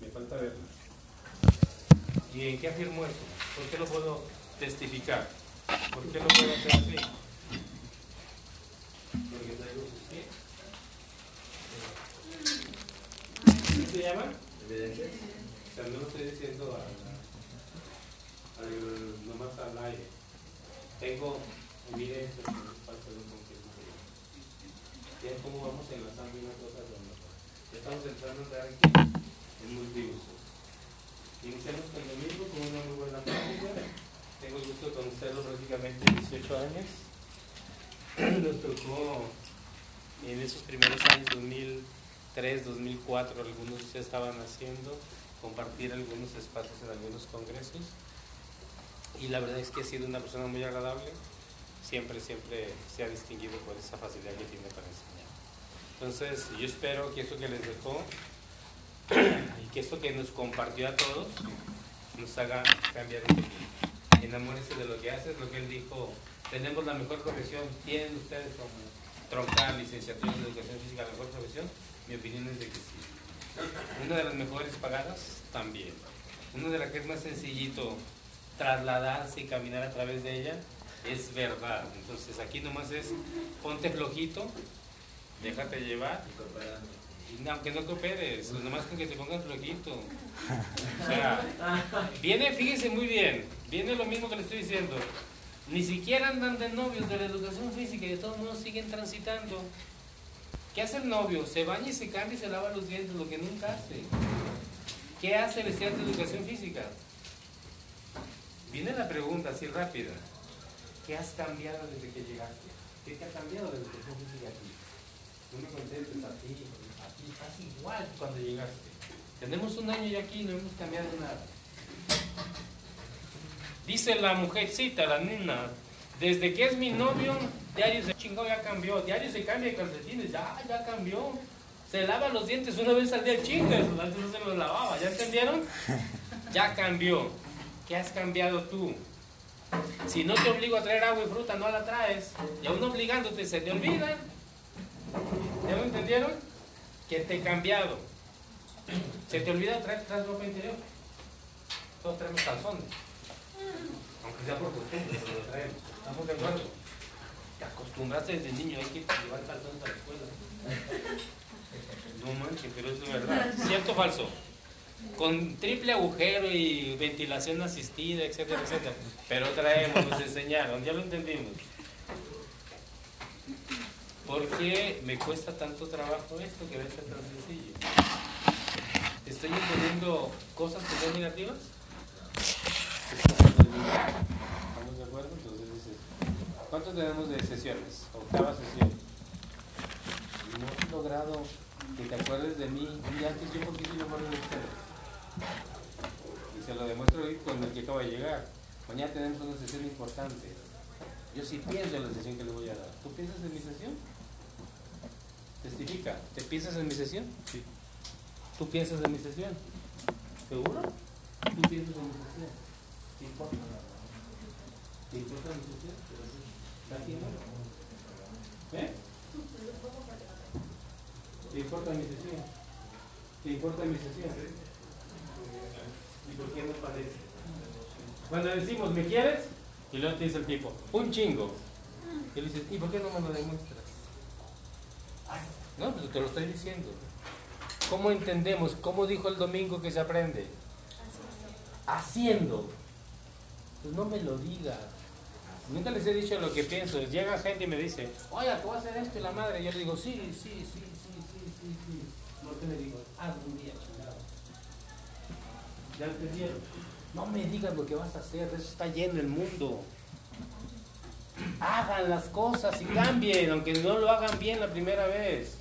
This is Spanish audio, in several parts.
Me falta verla. ¿Y en qué afirmo eso? ¿Por qué lo puedo testificar? ¿Por qué lo puedo hacer así? Porque traigo sus pies. ¿Qué se llama? Evidencias. O sea, no lo estoy diciendo a, al- nomás al aire. Tengo evidencias que nos falta de un cómo vamos enlazando una cosa con otra. Estamos entrando en aquí en multiusos. Iniciamos con el domingo con una muy buena práctica. Tengo el gusto de conocerlo prácticamente 18 años. Nos tocó en esos primeros años, 2003, 2004, algunos ya estaban haciendo, compartir algunos espacios en algunos congresos. Y la verdad es que ha sido una persona muy agradable. Siempre, siempre se ha distinguido por esa facilidad que tiene para enseñar. Entonces, yo espero que eso que les dejó y que esto que nos compartió a todos nos haga cambiar un poquito. Enamórense de lo que haces, lo que él dijo. Tenemos la mejor profesión, tienen ustedes como troncal, licenciatura en educación física, la mejor profesión. Mi opinión es de que sí. Una de las mejores pagadas también. Una de las que es más sencillito trasladarse y caminar a través de ella es verdad. Entonces aquí nomás es ponte flojito, déjate llevar y aunque no cooperes, nomás con que te pongas flojito. O sea, viene, fíjese muy bien, viene lo mismo que le estoy diciendo. Ni siquiera andan de novios de la educación física y de todos modos siguen transitando. ¿Qué hace el novio? Se baña y se cambia y se lava los dientes, lo que nunca hace. ¿Qué hace el estudiante de educación física? Viene la pregunta así rápida. ¿Qué has cambiado desde que llegaste? ¿Qué te ha cambiado desde que fuiste aquí? No me contestes a ti, ti estás igual cuando llegaste. Tenemos un año ya aquí y no hemos cambiado nada. Dice la mujercita, la nena, desde que es mi novio, diario se chingó, ya cambió. Diario se cambia de calcetines, ya, ya cambió. Se lava los dientes una vez al día, chingas, antes no se los lavaba, ¿ya entendieron? Ya cambió. ¿Qué has cambiado tú? Si no te obligo a traer agua y fruta, no la traes. Y aún obligándote, se te olvida. ¿Ya lo entendieron? Que te he cambiado. Se te olvida traer, traer ropa interior. Todos traemos calzones. Aunque sea por costumbre, pero lo traemos. ¿Estamos de acuerdo? Te acostumbraste desde niño, hay que llevar calzones a la escuela. No manches, pero es verdad. ¿Cierto o falso? Con triple agujero y ventilación asistida, etcétera, etcétera. Pero traemos, nos enseñaron, ya lo entendimos. ¿Por qué me cuesta tanto trabajo esto que ser tan sencillo? ¿Estoy entendiendo cosas que son negativas? ¿Estamos de acuerdo? Entonces dices, ¿cuánto tenemos de sesiones? Octava sesión. No he logrado que te acuerdes de mí día antes, yo porque sí me acuerdo de ustedes. Y se lo demuestro hoy con el que acaba de llegar. Mañana tenemos una sesión importante. Yo sí pienso en la sesión que le voy a dar. ¿Tú piensas en mi sesión? Testifica. ¿Te piensas en mi sesión? Sí. ¿Tú piensas en mi sesión? ¿Seguro? ¿Tú piensas en mi sesión? ¿Te importa? ¿Te importa mi sesión? ¿Está haciendo? ¿Eh? ¿Te importa mi sesión? ¿Te importa mi sesión? ¿Y por qué no parece? Cuando decimos, ¿me quieres? Y luego te dice el tipo, un chingo. Y le dices, ¿y por qué no me lo demuestras? No, pues te lo estoy diciendo. ¿Cómo entendemos? ¿Cómo dijo el domingo que se aprende? Haciendo. Pues no me lo digas. Nunca les he dicho lo que pienso. Llega gente y me dice, oye, ¿tú vas a hacer esto y la madre? Y yo le digo, sí, sí, sí, sí, sí, sí, sí. ¿Por qué le digo? Haz un día, chingado. ¿Ya entendieron? No me digas lo que vas a hacer, eso está lleno el mundo. Hagan las cosas y cambien, aunque no lo hagan bien la primera vez.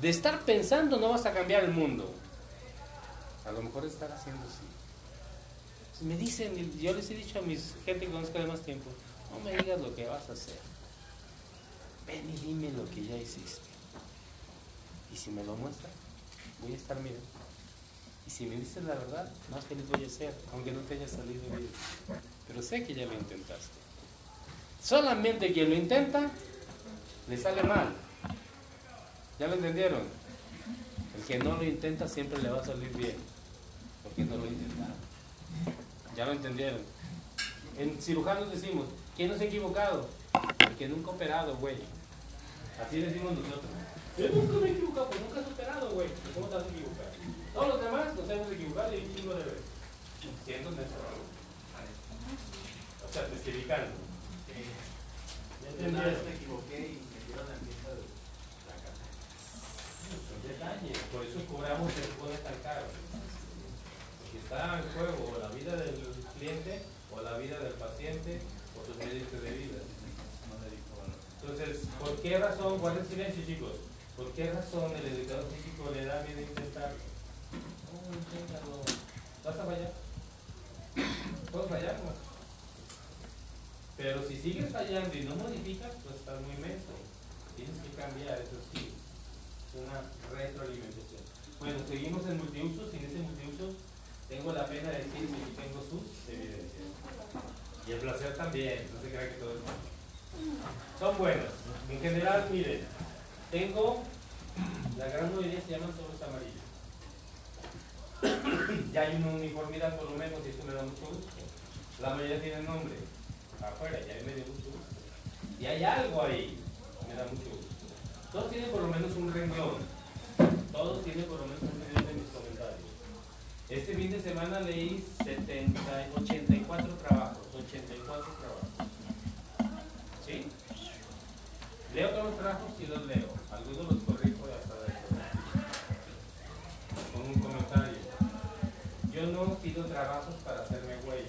De estar pensando no vas a cambiar el mundo. A lo mejor estar haciendo sí. Me dicen, yo les he dicho a mis gente que conozco de más tiempo, no me digas lo que vas a hacer. Ven y dime lo que ya hiciste. Y si me lo muestras, voy a estar mirando. Y si me dices la verdad, más feliz voy a ser, aunque no te haya salido bien. Pero sé que ya lo intentaste. Solamente quien lo intenta, le sale mal. ¿Ya lo entendieron? El que no lo intenta siempre le va a salir bien. Porque no lo intentaron. ¿Ya lo entendieron? En cirujanos decimos, ¿quién no se ha equivocado? El que nunca ha operado, güey. Así decimos nosotros. Yo nunca me he equivocado, pues nunca has operado, güey. ¿Cómo te vas a equivocar? Todos los demás nos hemos equivocado y un chingo de veces. Siendo neto. O sea, testificando. Una vez me equivoqué y me dieron la fiesta de la casa. Son detalles, por eso cobramos el juego tan caro. Porque está en juego o la vida del cliente, o la vida del paciente, o sus medios de vida. Entonces, ¿por qué razón, guarden silencio chicos, por qué razón el educador físico le da miedo intentarlo? Oh, inténtalo. ¿Vas a fallar? ¿Puedo fallar? No? Pero si sigues fallando y no modificas, pues estás muy menso. Tienes que cambiar, eso sí. Es una retroalimentación. Bueno, seguimos en multiusos. En ese multiuso tengo la pena de decir que tengo sus evidencias. Y el placer también, no se crea que todo es malo. Son buenos. En general, miren, tengo, la gran mayoría se llaman sobres amarillos. ya hay una uniformidad por lo menos y eso me da mucho gusto. La mayoría tienen nombre. Afuera, ya me dio mucho gusto. Y hay algo ahí, me da mucho gusto. Todos tienen por lo menos un renglón. Todos tienen por lo menos un renglón de mis comentarios. Este fin de semana leí 70, 84 trabajos. 84 trabajos. ¿Sí? Leo todos los trabajos y los leo. Algunos los corrijo hasta después. Con un comentario. Yo no pido trabajos para hacerme güey.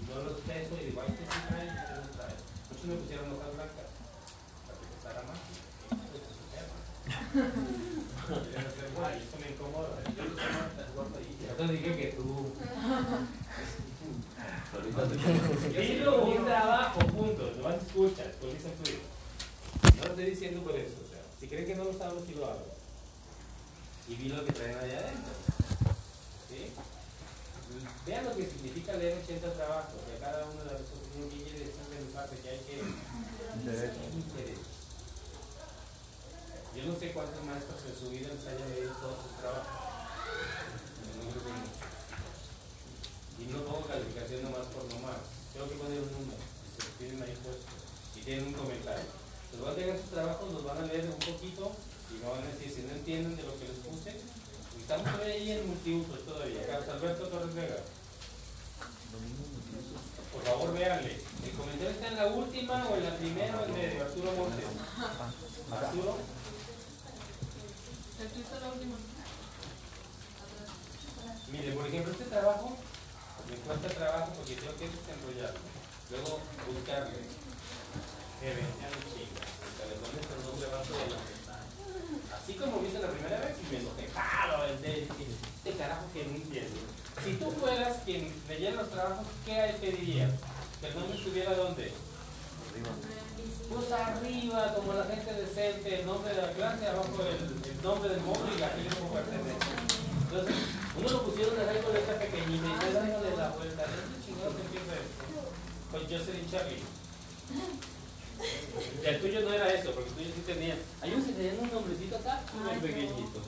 Y no los peso y digo, ay, me pusieron hojas blancas para que pesara más. Querían hacer güey, Esto me incomoda. Entonces dije que tú. Pido un trabajo, punto. No me escuchas, con ese fluido. No lo estoy diciendo por eso. O sea, si creen que no lo sabes, sí lo hago. Y vi lo que traen allá adentro. ¿Sí? Vean lo que significa leer 80 trabajos. Que a cada uno de nosotros tiene que ir de parte que. Interés. Yo no sé cuántos maestros en su vida les hayan leído todos sus trabajos. Y no pongo calificación nomás por nomás. Tengo que poner un número. Y se tienen ahí puesto. Y tienen un comentario. Los van a leer sus trabajos, los van a leer un poquito y me van a decir si no entienden de lo que les puse. Estamos ahí en multiusos todavía. Carlos Alberto Torres Vega. Por favor, véanle. El comentario está en la última o en la primera o en medio. Arturo Montes. Arturo. La última. Mire, por ejemplo, este trabajo me cuesta trabajo porque tengo que desenrollarlo. Luego buscarle. De la Así como viste la primera vez y me enojé. Este carajo que no entiendo. Si tú fueras quien leyera los trabajos, ¿qué pedirías? ¿Que el nombre estuviera dónde? Pues arriba, como la gente decente, el nombre de la clase, abajo el, el nombre del módulo y la gente como pertenece. Entonces, uno lo pusieron de con esta pequeñita y se dándole la vuelta. ¿De dónde chingados empieza esto? Con Jocelyn Charlie. Y el tuyo no era eso, porque el tuyo sí tenía. Hay unos que tenían un nombrecito acá, muy pequeñito.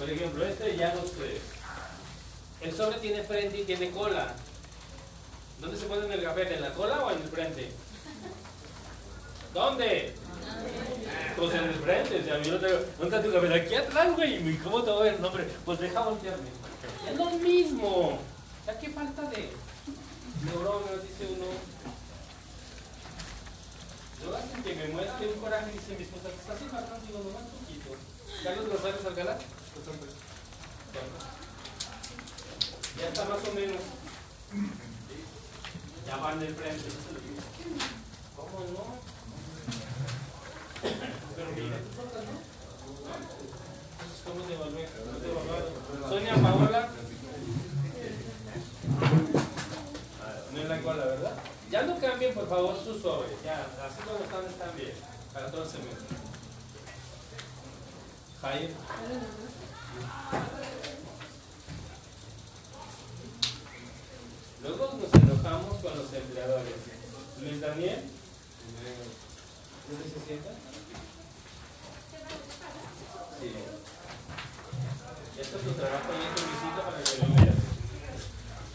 Por ejemplo, este ya no sé. El sobre tiene frente y tiene cola. ¿Dónde se pone en el café? ¿En la cola o en el frente? ¿Dónde? Pues en el frente, o sea, yo no. ¿Dónde está tu café? Aquí atrás, güey. ¿Y ¿Cómo te voy a ver el nombre? Pues deja voltearme. Es lo mismo. Ya qué falta de neuronas, dice uno. Luego hacen que me muestre un coraje, dice mi esposa, ¿estás marrón? Digo, nomás poquito. Carlos González Alcalá. Ya está más o menos. Ya van del frente. ¿Cómo no? Pero mira, tú soltas, ¿no? Entonces, ¿cómo te evalué? ¿Cómo te evaluaron? Sonia Paola. No es la cola, ¿verdad? Ya no cambien, por favor, sus sobres. Ya, así como están, están bien. Para todo el semestre. Jair. Luego nos enojamos con los empleadores. Luis Daniel. ¿Dónde se sienta? Sí. Este es tu trabajo y es tu visita para que lo veas.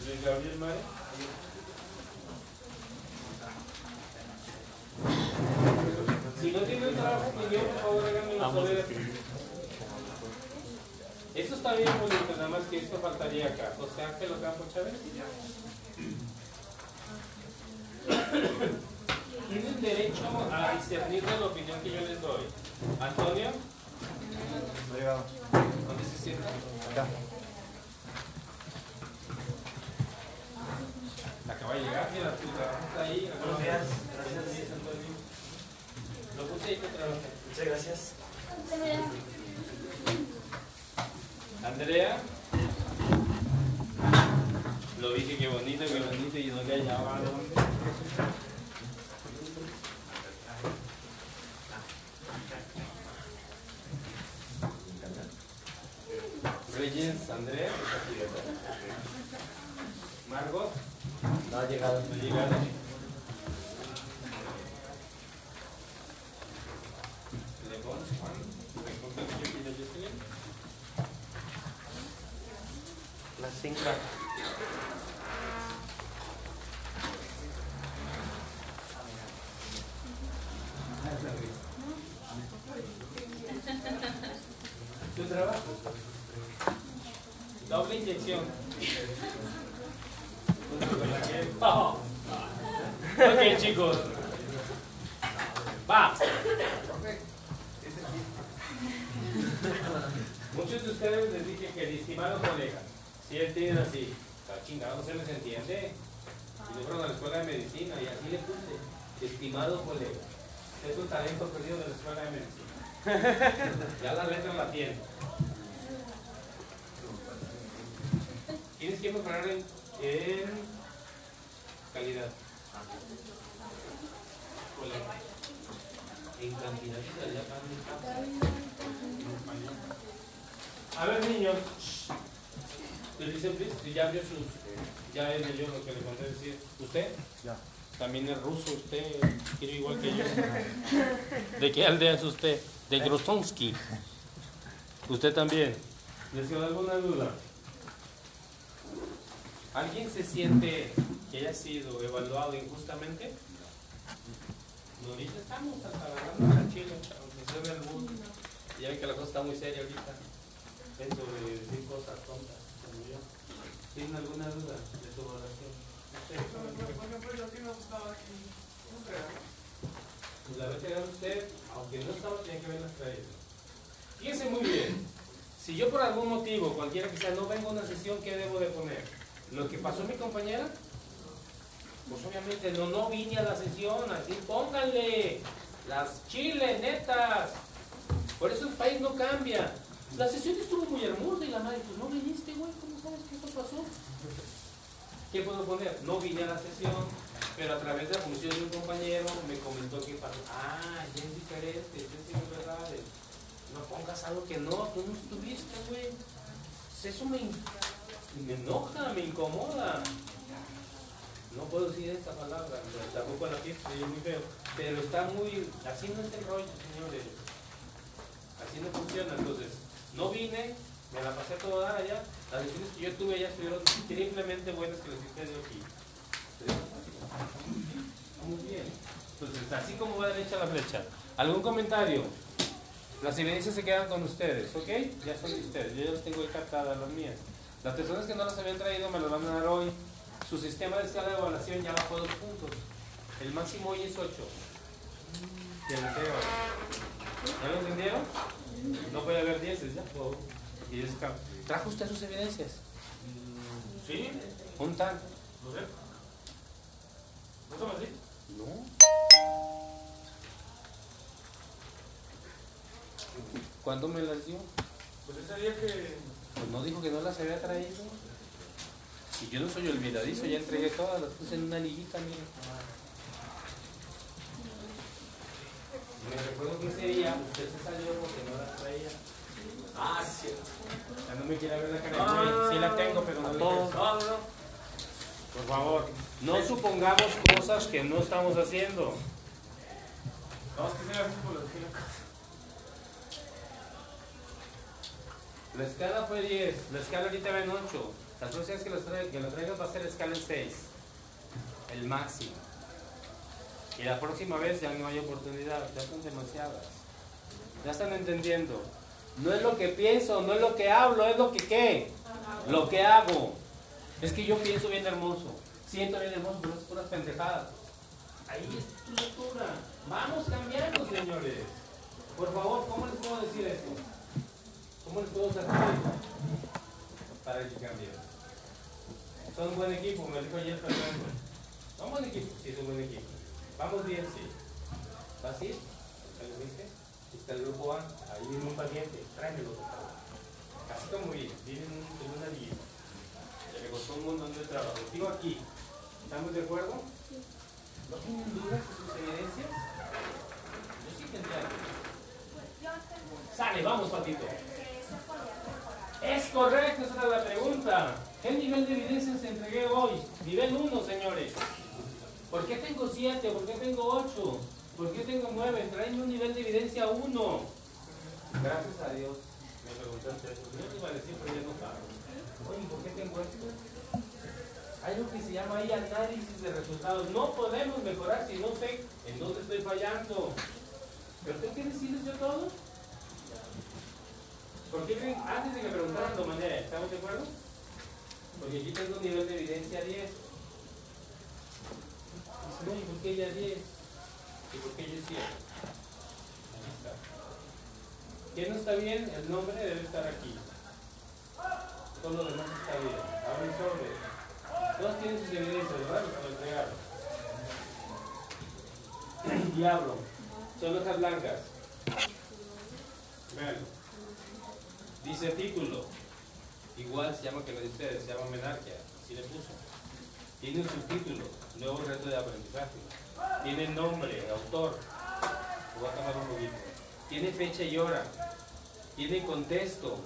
Luis Gabriel Mare. Si no tiene un trabajo mío, por favor háganmelo saber. Esto está bien bonito, nada más que esto faltaría acá. O sea, que lo Campos Chávez. Tienen derecho a discernir de la opinión que yo les doy. Antonio, qué aldea es usted? De Grosonsky. ¿Usted también? ¿Les queda alguna duda? ¿Alguien se siente que haya sido evaluado injustamente? No, ahorita estamos hasta agarrando la chile, aunque se ve el mundo. Ya ven que la cosa está muy seria ahorita. Eso de decir cosas tontas, como yo. ¿Tienen alguna duda de su evaluación? Pues la haber traído usted, aunque no estaba, tenía que haberlas traído. Fíjense muy bien. Si yo por algún motivo, cualquiera que sea, no vengo a una sesión, ¿qué debo de poner? Lo que pasó mi compañera, pues obviamente no, no vine a la sesión, así pónganle las chiles netas. Por eso el país no cambia. La sesión estuvo muy hermosa y la madre, pues no viniste, güey, ¿cómo sabes que eso pasó? ¿Qué puedo poner? No vine a la sesión, pero a través de la función de un compañero me comentó que pasó. Ah, ya es diferente, ya es verdad. No pongas algo que no, tú no estuviste, güey. Pues Eso me, me enoja, me incomoda. No puedo decir esta palabra, tampoco la fiesta, es muy feo. Pero está muy. Así no es el rollo, señores. Así no funciona. Entonces, no vine, me la pasé todo dar allá. Las decisiones que yo tuve allá estuvieron increíblemente buenas que las que usted dio aquí. Muy bien. Entonces, así como va derecha la flecha. ¿Algún comentario? Las evidencias se quedan con ustedes, ¿ok? Ya son de ustedes. Yo ya las tengo ahí captadas, las mías. Las personas que no las habían traído me las van a dar hoy. Su sistema de escala de evaluación ya bajó dos puntos. El máximo hoy es 8. De la entrega. ¿Ya lo entendieron? No puede haber 10, ya. Y ¿Trajo usted sus evidencias? ¿Sí? ¿Juntan? No sé. ¿No son así? No. ¿Cuándo me las dio? Pues ese día que. Pues no dijo que no las había traído. Y yo no soy olvidadizo, ya entregué todas, las puse en una liguita, mire. Me recuerdo que ese día usted se salió porque no las traía. Ah, sí. Ya no me quiere ver la cara de güey. Sí la tengo, pero no le quiero. No, no, no. Por favor, no supongamos cosas que no estamos haciendo. No, es que se me hace por los que La escala fue 10, la escala ahorita va en 8. La próxima vez que lo, traigas, que lo traigas va a ser la escala en 6. El máximo. Y la próxima vez ya no hay oportunidad, ya son demasiadas. Ya están entendiendo. No es lo que pienso, no es lo que hablo, es lo que qué. Lo que hago. Es que yo pienso bien hermoso, siento bien hermoso, pero es puras pendejadas. Ahí es tu lectura. Vamos cambiando, señores. Por favor, ¿cómo les puedo decir esto? ¿Cómo les puedo sacar? Para que cambien. Son un buen equipo, me dijo ayer Fernando. Son buen equipo, sí, es un buen equipo. Vamos bien, sí. ¿Fácil? ¿Lo viste? Está el grupo A, ahí viene un paciente, tráemelo, por favor. Así como viene, viene en, un- en una guía. Costó un montón de trabajo. Sigo aquí. ¿Estamos de acuerdo? ¿No tienen dudas de sus evidencias? Yo sí tendría dudas. Sale, vamos, Patito. Es correcto, esa era la pregunta. ¿Qué nivel de evidencias entregué hoy? Nivel 1, señores. ¿Por qué tengo 7? ¿Por qué tengo 8? ¿Por qué tengo 9? Traen un nivel de evidencia 1. Gracias a Dios. Me preguntaste eso. Yo te iba a decir, pero ya no sabe. Oye, ¿por qué tengo esto? Hay algo que se llama ahí análisis de resultados. No podemos mejorar si no sé en dónde estoy fallando. ¿Pero usted quiere decirles yo todo? ¿Por creen? Antes de que preguntaran lo mandé, ¿estamos de acuerdo? Porque aquí tengo un nivel de evidencia 10. Dicen, oye, ¿por qué ella 10? ¿Y por qué yo 7? Ahí está. ¿Quién no está bien? El nombre debe estar aquí. Todo lo demás está bien. Abre el sobre. Todos tienen sus evidencias, ¿verdad? Lo entregaron. Diablo. Son hojas blancas. Veanlo. Dice título. Igual se llama que lo de ustedes, se llama menarquia. Así le puso. Tiene un subtítulo. Nuevo reto de aprendizaje. Tiene nombre, autor. Lo voy a tomar un poquito. Tiene fecha y hora. Tiene contexto.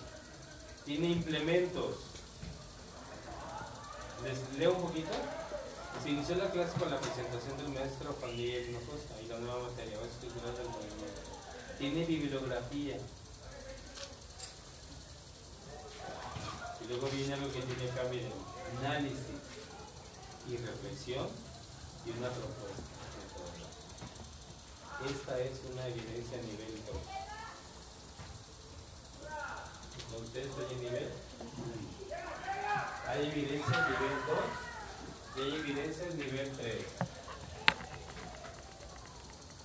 Tiene implementos. Les leo un poquito. Se inició la clase con la presentación del maestro Juan Miguel Hinojosa y la nueva materia, base estructural del movimiento. Tiene bibliografía. Y luego viene algo que tiene acá, miren, análisis y reflexión y una propuesta. Esta es una evidencia a nivel 2. ¿Con ustedes estoy en nivel? Hay evidencias nivel 2 y hay evidencias nivel 3.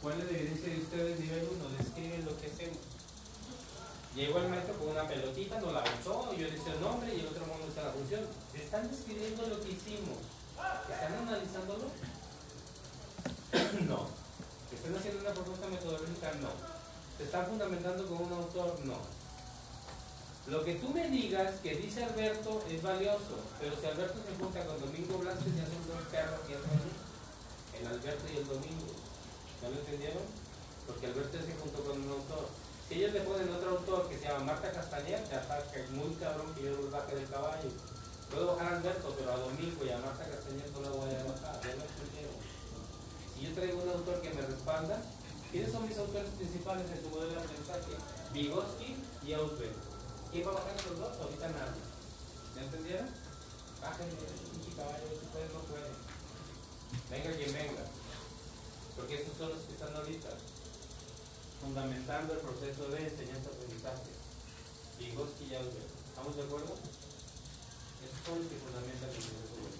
¿Cuál es la evidencia de ustedes nivel 1? Describen lo que hacemos. Llegó el maestro con una pelotita, nos la usó, yo le hice el nombre y el otro mono hizo la función. ¿Están describiendo lo que hicimos? ¿Están analizándolo? no. ¿Están haciendo una propuesta metodológica? No. ¿Se están fundamentando con un autor? No. Lo que tú me digas que dice Alberto es valioso, pero si Alberto se junta con Domingo Blasquez ya son dos perros que hacen el Alberto y el Domingo. ¿No lo entendieron? Porque Alberto se juntó con un autor. Si ellos le ponen otro autor que se llama Marta Castañer, te ataca muy cabrón que yo los baje del caballo. Puedo bajar a Alberto, pero a Domingo y a Marta Castañer no la voy a bajar. Ya lo entendieron. Si yo traigo un autor que me respalda, ¿quiénes son mis autores principales en tu modelo de aprendizaje? Vygotsky y Ausberg. ¿Quién va a bajar los dos? Ahorita nadie. ¿Ya entendieron? Bájenle pinche caballo, si pueden, no pueden. Venga quien venga. Porque estos son los que están ahorita fundamentando el proceso de enseñanza-aprendizaje. Vygotsky y Ausberg. ¿Estamos de acuerdo? Esos son los que fundamentan el proceso de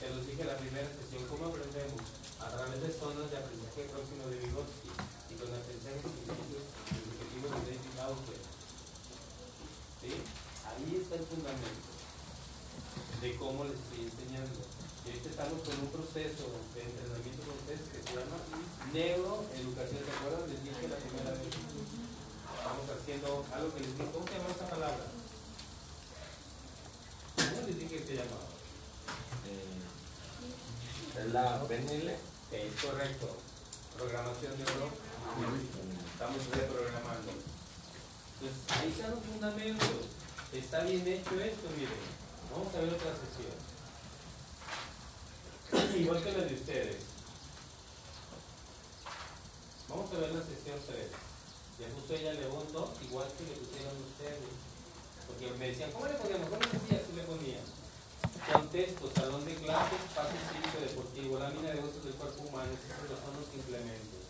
Te los dije en la primera sesión, ¿cómo aprendemos? A través de zonas de aprendizaje próximo de Vygotsky y con aprendizaje significativos Ausberg. ¿Sí? Ahí está el fundamento de cómo les estoy enseñando. Y ahorita estamos con un proceso de entrenamiento con ustedes que se llama neuroeducación. ¿Se acuerdan? Les dije la primera vez. Estamos haciendo algo que les dije. ¿Cómo se llama esa palabra? ¿Cómo les dije que se llamaba? Es la PNL. Es correcto. Programación neuro. Estamos reprogramando. Entonces, ahí están los fundamentos. Está bien hecho esto, miren. Vamos a ver otra sesión. Igual que la de ustedes. Vamos a ver la sesión 3. Ya puso ella León 2, igual que le pusieron ustedes. Porque me decían, ¿cómo le ponemos? ¿Cómo le decía? Así le ponía. Contexto, salón de clases, espacio cívico deportivo, lámina de huesos del cuerpo humano, estos son los implementos.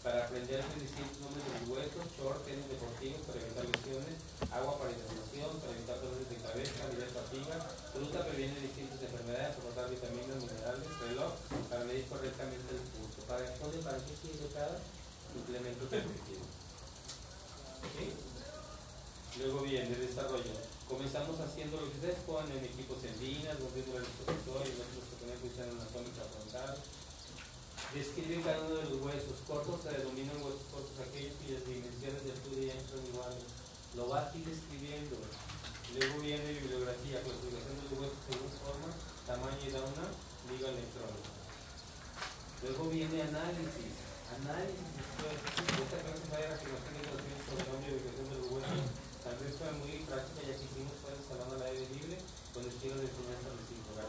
Para aprender a distintos nombres de los huesos, short, tenis deportivos para evitar lesiones, agua para inflamación, para evitar dolores de cabeza, aliviar fatiga, fruta previene distintas enfermedades, aportar vitaminas, minerales, reloj, para medir correctamente el pulso. ¿Para, ¿Para qué sirve cada implemento deportivo? ¿Ok? Luego viene el desarrollo. Comenzamos haciendo lo que en equipos en líneas, volviendo al expositor y nosotros que tenemos que usar anatómica frontal. Describen cada uno de los huesos. Cortos se denominan huesos cortos aquellos cuyas dimensiones de altura y ancho son iguales. Lo vas a ir describiendo. Luego viene bibliografía, clasificación de los huesos según forma, tamaño y da una liga electrónica. Luego viene análisis. Análisis después. Esta clase va a ir afirmación de conocimientos sobre la ubicación de los huesos. Tal vez fue muy práctica ya que hicimos pues el salón al aire libre con estilo de enseñanza recíproca.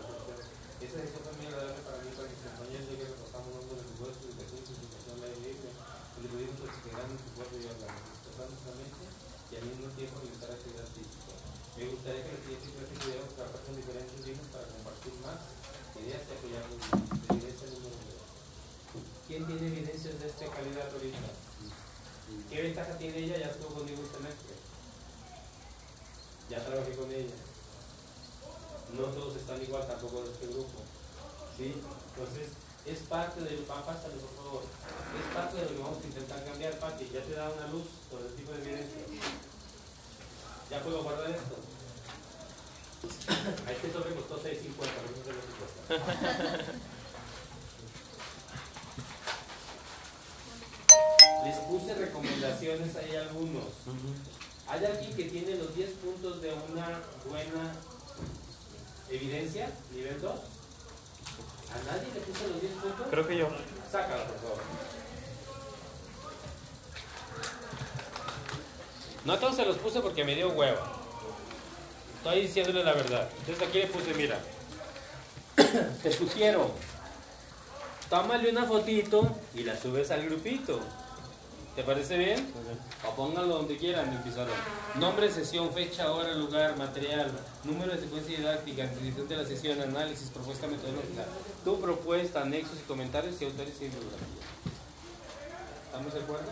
Esa sesión fue muy agradable para mí para mis compañeros ya que repasamos nombres de los huesos, ubicación y clasificación al aire libre. Donde pudimos explicar nuestro cuerpo y órganos, expresar nuestra mente al mismo tiempo realizar actividad física. Me gustaría que la siguiente clase pudiéramos trabajar con diferentes libros para compartir más ideas y apoyarnos más. Evidencia número 2. ¿Quién tiene evidencias de esta calidad ahorita? ¿Qué ventaja tiene ella? Ya estuvo conmigo un semestre. Ya trabajé con ella. No todos están igual, tampoco en este grupo. ¿Sí? Entonces, es parte del pásale por favor. Es parte de lo que vamos a intentar cambiar, Pati. Ya te da una luz sobre el tipo de evidencia. Ya puedo guardar esto. A este sobre costó 6.50, no sé lo que cuesta. Les puse recomendaciones, hay algunos. ¿Hay alguien que tiene los 10 puntos de una buena evidencia? ¿Nivel 2? ¿A nadie le puse los 10 puntos? Creo que yo. Sácalo, por favor. No a todos se los puse porque me dio hueva. Estoy diciéndole la verdad. Entonces aquí le puse, mira. Te sugiero. Tómale una fotito y la subes al grupito. ¿Te parece bien? O pónganlo donde quieran en el pizarrón. Nombre, sesión, fecha, hora, lugar, material, número de secuencia didáctica, descripción de la sesión, análisis, propuesta metodológica, tu propuesta, anexos y comentarios y autores y bibliografía. ¿Estamos de acuerdo?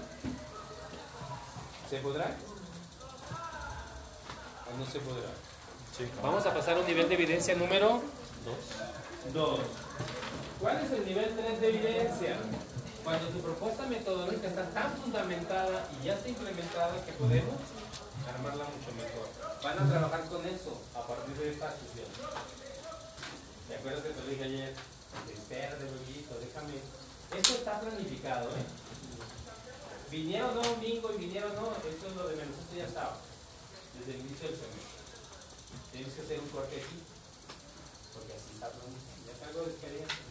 ¿Se podrá? ¿O no se podrá? Vamos a pasar a un nivel de evidencia número 2. 2. ¿Cuál es el nivel 3 de evidencia? Cuando tu propuesta metodológica está tan fundamentada y ya está implementada que podemos armarla mucho mejor. Van a trabajar con eso a partir de esta sesión. ¿Te acuerdas que te lo dije ayer? Espérate, luego, déjame. Esto está planificado, ¿eh? Vinieron no domingo y vinieron no, esto es lo de menos, esto ya estaba. Desde el inicio del semestre. Tienes que hacer un corte aquí. Porque así está. Ya de experiencia.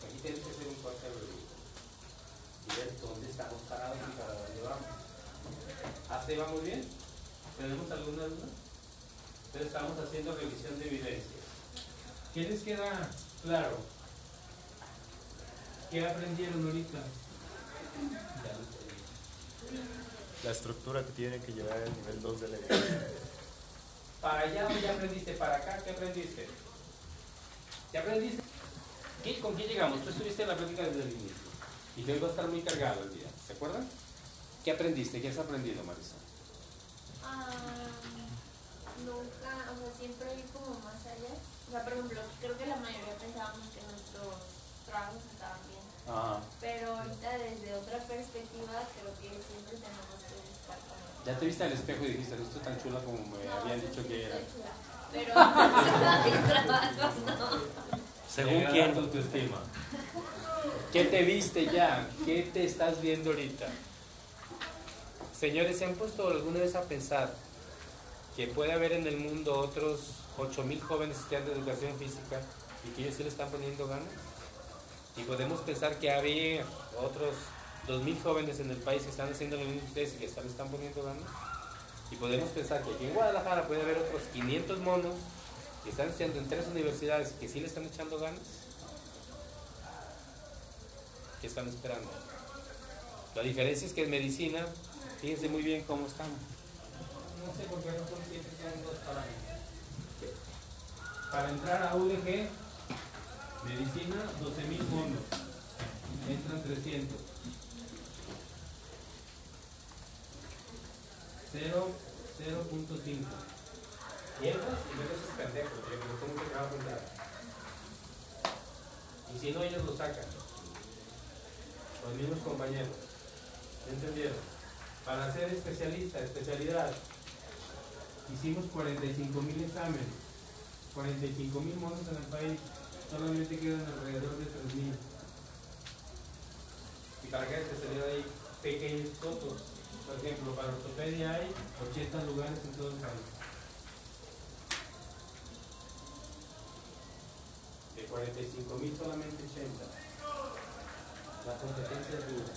Aquí tienes que hacer un corte breve y ver dónde estamos parados y para dónde vamos. ¿Hasta ahí vamos bien? ¿Tenemos alguna duda? Entonces estamos haciendo revisión de evidencia. ¿Qué les queda claro? ¿Qué aprendieron ahorita? La estructura que tiene que llevar el nivel 2 de la. Para allá ya aprendiste, para acá, ¿qué aprendiste? ¿Qué aprendiste? ¿Qué- ¿Con quién llegamos? Tú estuviste en la plática desde el inicio. Y que hoy va a estar muy cargado el día. ¿Se acuerdan? ¿Qué aprendiste? ¿Qué has aprendido, Marisa? Ah, nunca, o sea, siempre ir como más allá. O sea, por ejemplo, creo que la mayoría pensábamos que nuestros trabajos estaban bien. Ajá. Pero ahorita desde otra perspectiva creo que siempre tenemos. Ya te viste al espejo y dijiste, no estoy tan chula como me No, habían dicho que era. Pero mis trabajos no. ¿Según quién? tu autoestima. ¿Qué te viste ya? ¿Qué te estás viendo ahorita? Señores, ¿se han puesto alguna vez a pensar que puede haber en el mundo otros 8.000 jóvenes estudiando educación física y que ellos sí le están poniendo ganas? Y podemos pensar que había otros 2.000 jóvenes en el país que están haciendo lo mismo que ustedes y que están, están poniendo ganas. Y podemos pensar que aquí en Guadalajara puede haber otros 500 monos que están estudiando en tres universidades que sí le están echando ganas. ¿Qué están esperando? La diferencia es que en medicina, fíjense muy bien cómo estamos. no sé por qué siempre son dos parámetros. Para entrar a UDG, medicina, 12.000 fondos. Entran 300. 0.5. Y entras y ves esos pendejos, porque ¿cómo que te va a contar? Y si no, ellos lo sacan. Los mismos compañeros. ¿Me entendieron? Para ser especialista, especialidad, hicimos 45 mil exámenes, 45 mil monos en el país, solamente quedan alrededor de 3 mil. Y para cada especialidad hay pequeños costos. Por ejemplo, para ortopedia hay 80 lugares en todo el país. De 45 mil solamente 80. La competencia es dura.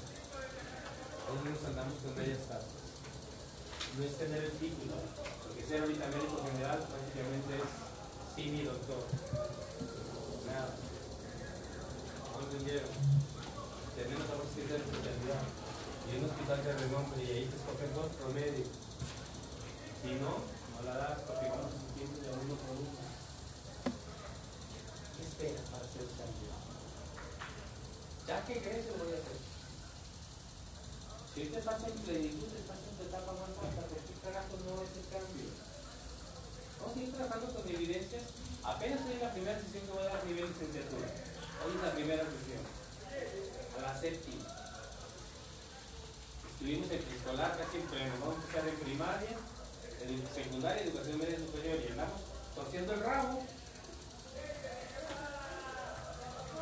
Hoy nos andamos con bellas tasas. No es tener el título, porque ser ahorita médico general prácticamente es sí mi doctor. Nada. ¿No entendieron? Tenemos a veces de especialidad y un hospital de renombre y ahí te escogen dos promedios. Si no, no la das porque vamos a tiempo de uno por uno. ¿Qué esperas para ser cambio? Ya que crees, lo voy a hacer. Si te pasa en plenitud, te pasa en tu etapa más alta, ¿por qué carajo no es el cambio? Vamos a ir trabajando con evidencias. Apenas hoy es la primera sesión que voy a dar a nivel licenciatura. Hoy es la primera sesión. A la séptima. Estuvimos en preescolar casi en pleno. Vamos a empezar en primaria, en secundaria, educación media superior y andamos torciendo el rabo.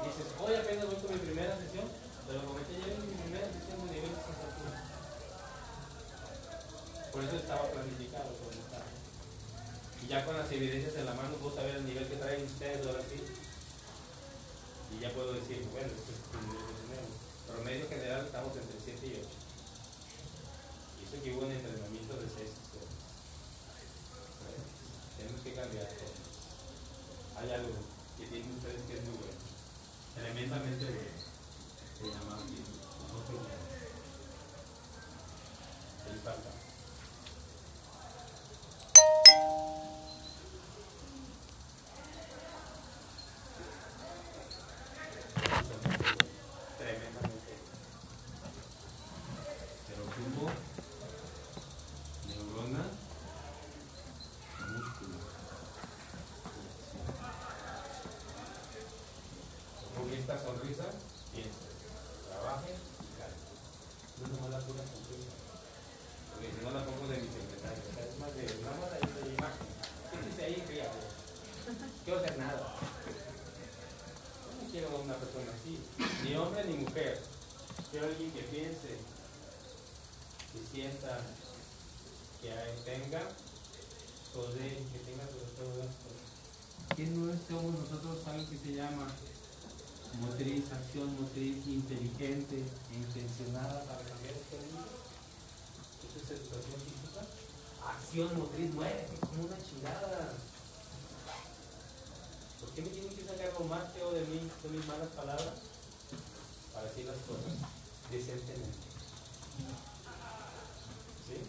Dices, hoy apenas voy con mi primera sesión, pero como que ya en mi primera sesión de nivel licenciatura. Por eso estaba planificado por estaba. Y ya con las evidencias en la mano puedo saber el nivel que traen ustedes ahora sí. Y ya puedo decir, bueno, este es tu nivel de nuevo. Promedio general estamos entre 7 y 8. Eso que hubo un entrenamiento de 6 Tenemos que cambiar todo. Hay algo que tienen ustedes que es muy bueno. Tremendamente bueno. Se llama. El falta. Tremendamente. Pero tubo, neurona, músculo. Con esta sonrisa, piensa, trabaje y calme. No es nomás la pura sonrisa. Porque si no la pongo de mi secretario, o sea, es más de, nada más ahí de imagen. Fíjense ahí, fíjate. Quiero hacer nada. Yo no quiero una persona así, ni hombre ni mujer. Quiero alguien que piense, que sienta, que tenga poder, que tenga sobre todo las cosas. ¿Qué no somos nosotros algo que se llama motriz, acción motriz inteligente intencionada para cambiar este mundo? Eso es educación física. Acción motriz, muévete como una chingada. ¿Por qué me tienen que sacar lo más feo de mí, de mis malas palabras? Para decir las cosas decentemente. ¿Sí?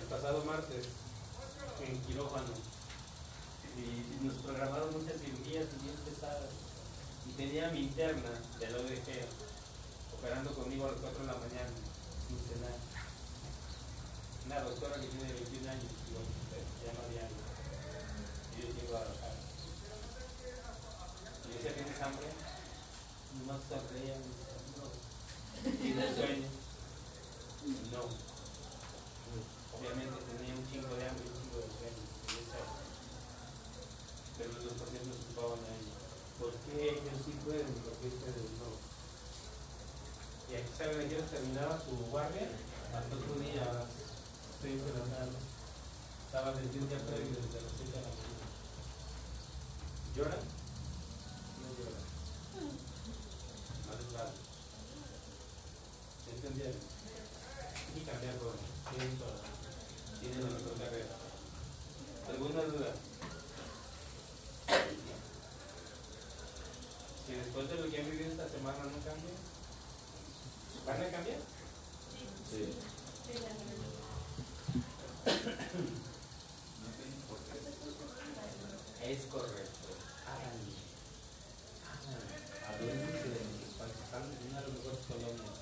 El pasado martes, en quirófano, y nos programaron muchas cirugías bien pesadas. Y tenía mi interna de la ODG operando conmigo a las 4 de la mañana, sin cenar. Una doctora que tiene 21 años, usted, se llama Diana. Y yo llego a trabajar. Y le decía, ¿tienes hambre? No sonreía, no. ¿Tienes sueño? No. Obviamente tenía un chingo de hambre y un chingo de sueño. y Pero los pacientes nos ocupaban a ella. ¿Por qué ellos sí pueden? ¿Por qué ustedes no? Y aquí saben hora terminaba su guardia, hasta otro día a las 6 de la tarde. Estaba desde un día previo desde las 6 de la mañana. ¿Llora? No llora. Más vale. ¿Se entendieron? humana no cambia? ¿Van a cambiar? Sí. No sé por qué. Es correcto. Háganlo. Háganlo. de los pakistanes, una de las mejores colonias.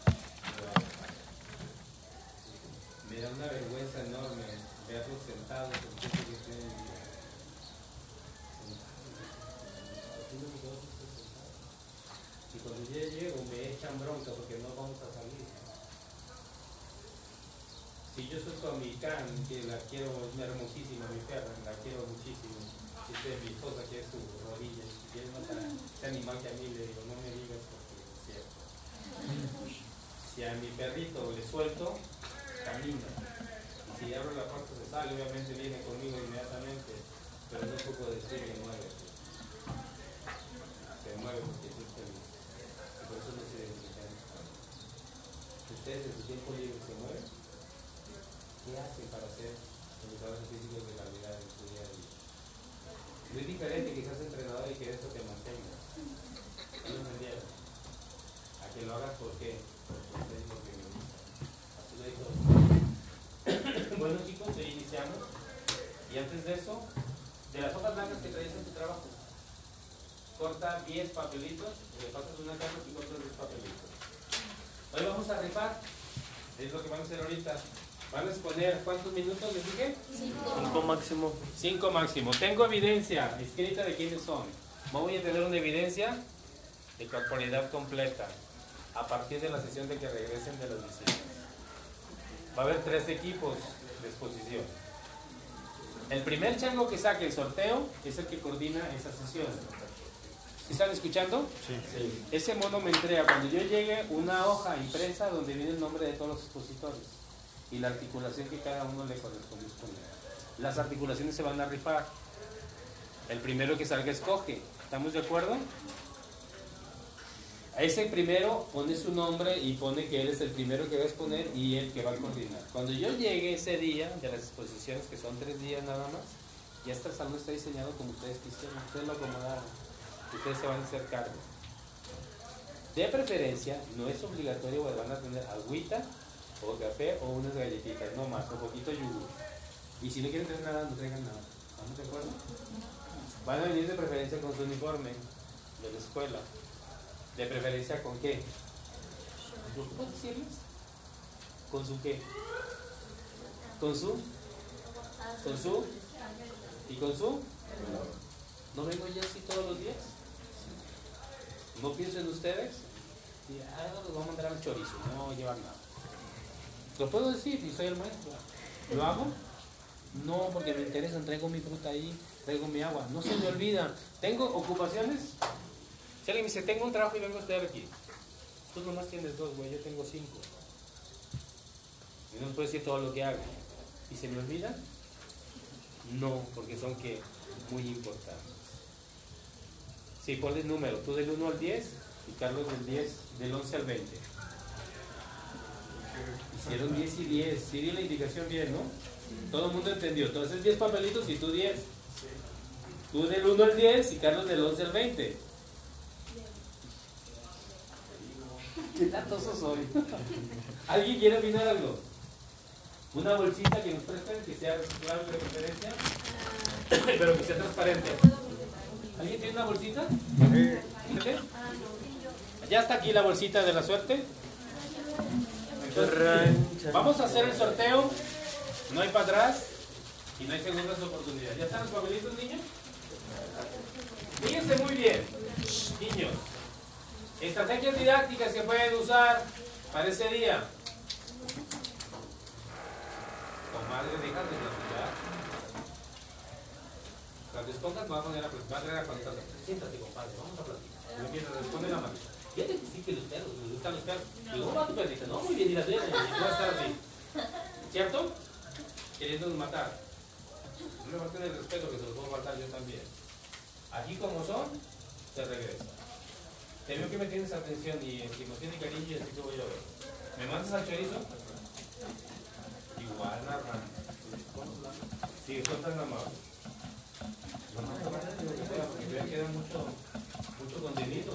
Me da una vergüenza enorme verlos sentados en que tienen cuando yo llego me echan bronca porque no vamos a salir. Si yo suelto a mi can, que la quiero, es una hermosísima mi perra, la quiero muchísimo. Esta es mi esposa que es su rodilla. Si quieres matar a ese animal que a mí le digo, no me digas porque es cierto. Si a mi perrito le suelto, camina. Y si abro la puerta se sale, obviamente viene conmigo inmediatamente, pero no puedo decirle mueve. Se mueve porque es feliz. Y por eso no se identifican. Ustedes en su tiempo libre se mueven. ¿Qué hacen para hacer educadores físicos de calidad en su día a día? Muy diferente que seas entrenador y que esto te mantenga. ¿No lo entendieron? A que lo hagas porque, me gusta. Así lo dijo. bueno chicos, ya iniciamos. Y antes de eso, de las hojas blancas que traes en tu trabajo, corta 10 papelitos, le pasas una caja y cortas 10 papelitos. Hoy vamos a rifar, es lo que vamos a hacer ahorita. Van a exponer cuántos minutos les dije? Cinco máximo. Cinco máximo. Tengo evidencia escrita de quiénes son. Voy a tener una evidencia de corporalidad completa a partir de la sesión de que regresen de las visitas. Va a haber tres equipos de exposición. El primer chango que saque el sorteo es el que coordina esa sesión. ¿Sí están escuchando? Sí. Ese mono me entrega cuando yo llegue una hoja impresa donde viene el nombre de todos los expositores y la articulación que cada uno le corresponde. Las articulaciones se van a rifar. El primero que salga escoge. ¿Estamos de acuerdo? A ese primero pone su nombre y pone que él es el primero que va a exponer y el que va a coordinar. Cuando yo llegue ese día de las exposiciones, que son tres días nada más, ya este salón está diseñado como ustedes quisieron, ustedes lo acomodaron, ustedes se van a hacer cargo. De preferencia, no es obligatorio, van a tener agüita o café o unas galletitas, no más, o poquito yogur. Y si no quieren tener nada, no traigan nada. ¿Estamos de acuerdo? Van a venir de preferencia con su uniforme de la escuela. ¿De preferencia con qué? ¿Lo puedo decirles? ¿Con su qué? ¿Con su? ¿Con su? ¿Y con su? ¿No vengo yo así todos los días? ¿No pienso en ustedes? Y, ah, los voy a mandar al chorizo, no voy a llevar nada. Lo puedo decir y soy el maestro. ¿Lo hago? No, porque me interesa, traigo mi fruta ahí, traigo mi agua. No se me olvida. ¿Tengo ocupaciones? Si alguien me dice, tengo un trabajo y vengo a estudiar aquí. Tú nomás tienes dos, güey, yo tengo cinco. Y no me puedes decir todo lo que hago. ¿Y se me olvida? No, porque son que muy importantes. Sí, ponle el número. Tú del 1 al 10 y Carlos del 10, del 11 al 20. Hicieron 10 y 10. Sí, di la indicación bien, ¿no? Todo el mundo entendió. Entonces 10 papelitos y tú 10. Tú del 1 al 10 y Carlos del 11 al 20. ¿Qué latoso soy? ¿Alguien quiere opinar algo? Una bolsita que nos presten, que sea reciclable de preferencia, pero que sea transparente. ¿Alguien tiene una bolsita? ¿Gente? Ya está aquí la bolsita de la suerte. Entonces, vamos a hacer el sorteo. No hay para atrás y no hay segundas oportunidades. ¿Ya están los papelitos, niños? Fíjense muy bien, niños. Estrategias didácticas que pueden usar para ese día. Comadre, déjame expongas, me va a poner a platicar. Va a. Siéntate, compadre, vamos a platicar. No quiero responde la mano. Fíjate que sí que los perros, me gustan los perros. Y ¿cómo va tu perrita? No, muy bien, y la tuya, vas a estar así. ¿Cierto? Queriéndonos matar. No me falten el respeto que se los puedo faltar yo también. Aquí como son, se regresa. Te veo que me tienes atención y si me tiene cariño así que voy a ver. ¿Me mandas al chorizo? Igual, narra. Sí, son tan amables. No, no, no, porque todavía queda mucho, contenido.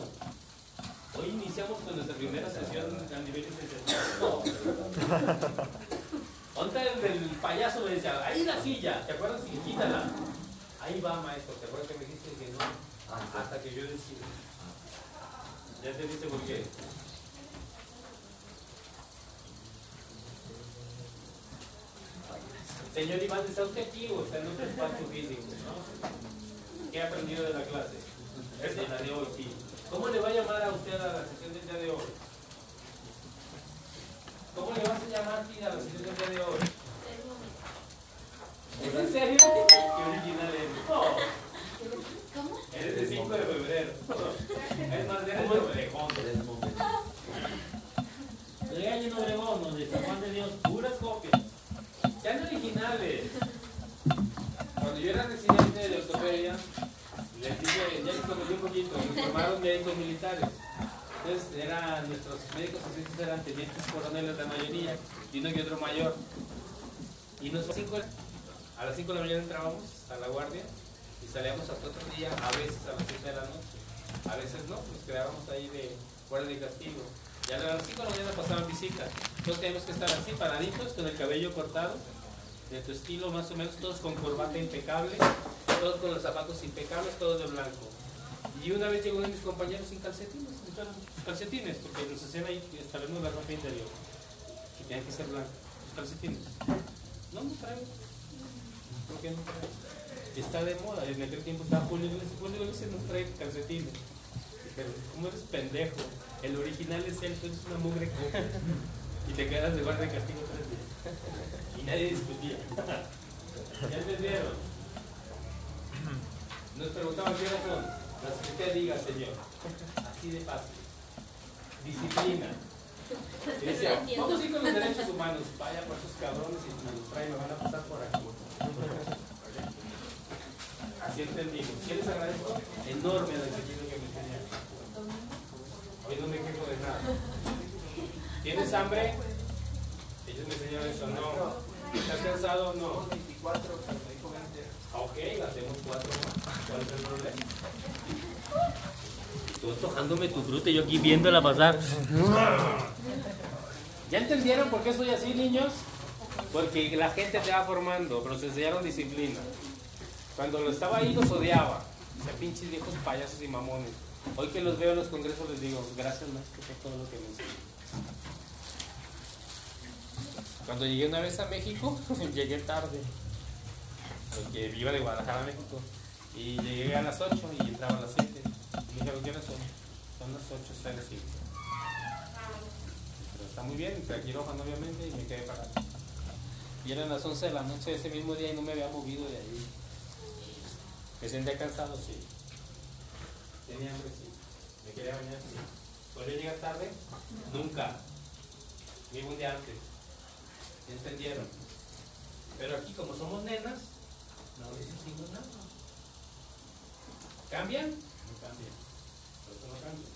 Hoy iniciamos con nuestra primera sesión a nivel licenciatura. ¿Dónde el del payaso me decía, ahí la silla, ¿te acuerdas? Y quítala. Ahí va, maestro. ¿Te acuerdas que me dijiste que no? Hasta que yo decida. ¿Ya te viste por qué? Señor Iván, está usted aquí o está en otro espacio físico, ¿no? ¿Qué ha aprendido de la clase? Es de la de hoy, sí. ¿Cómo le va a llamar a usted a la sesión del día de hoy? ¿Cómo le vas a llamar a la sesión del día de hoy? ¿Es en serio? Qué original eres. No. ¿Cómo? Eres de 5 de febrero. Es más, eres de Obregón. Llega en Obregón, donde San Juan de Dios, puras copias. Sean originales. Cuando yo era residente de ortopedia, les dije, ya les comenté un poquito, nos formaron médicos militares. Entonces, eran, nuestros médicos asistentes eran tenientes coroneles la mayoría, y uno que otro mayor. Y nos a las 5 de la mañana entrábamos a la guardia y salíamos hasta otro día, a veces a las 7 de la noche. A veces no, nos quedábamos ahí de guardia de castigo. Ya a las 5 de la mañana pasaban visitas. Entonces teníamos que estar así, paraditos, con el cabello cortado, de tu estilo más o menos, todos con corbata impecable, todos con los zapatos impecables, todos de blanco. Y una vez llegó uno de mis compañeros sin calcetines, sus calcetines, porque nos hacían ahí, establecemos la ropa interior, que tenían que ser blancos, sus calcetines. No, no traigo. ¿Por qué no traigo? Está de moda, en aquel tiempo estaba Julio Iglesias, Julio Iglesias no trae calcetines. Pero, ¿cómo eres pendejo? El original es él, eres una mugre copia. Y te quedas de guardia de castigo tres días. Y nadie discutía. ¿Ya entendieron? Nos preguntaban qué hora son. Las que usted diga, señor. Así de fácil. Disciplina. Y decía, vamos a ir con los derechos humanos. Vaya por esos cabrones y me los traen, me van a pasar por aquí. Así entendimos. ¿Qué les agradezco? Enorme la disciplina que me enseñaron. Hoy no me quejo de nada. ¿Tienes hambre? Ellos me enseñaron eso, no. ¿Estás cansado? No. 24, pero me dijo 20. Ok, hacemos cuatro más. ¿Cuál es el problema? Tú tojándome tu fruta y yo aquí viéndola pasar. ¿Ya entendieron por qué soy así, niños? Porque la gente te va formando, pero se enseñaron disciplina. Cuando lo estaba ahí los odiaba. Ese pinches viejos payasos y mamones. Hoy que los veo en los congresos les digo, gracias maestro por todo lo que me enseñó. Cuando llegué una vez a México, llegué tarde. Porque iba de Guadalajara a México. Y llegué a las 8 y entraba a las 7. Y me dijeron, ¿qué horas son? Son las 8, está las 5. Pero está muy bien, entré a obviamente y me quedé parado. Y eran las 11 de la noche ese mismo día y no me había movido de ahí. Me sentía cansado, sí. Tenía hambre, sí. Me quería bañar, sí. ¿Podría llegar tarde? Nunca. Ni un día antes. ¿Ya ¿Entendieron? Pero aquí, como somos nenas, no decimos nada. ¿Cambian? No cambian. Por eso no cambian.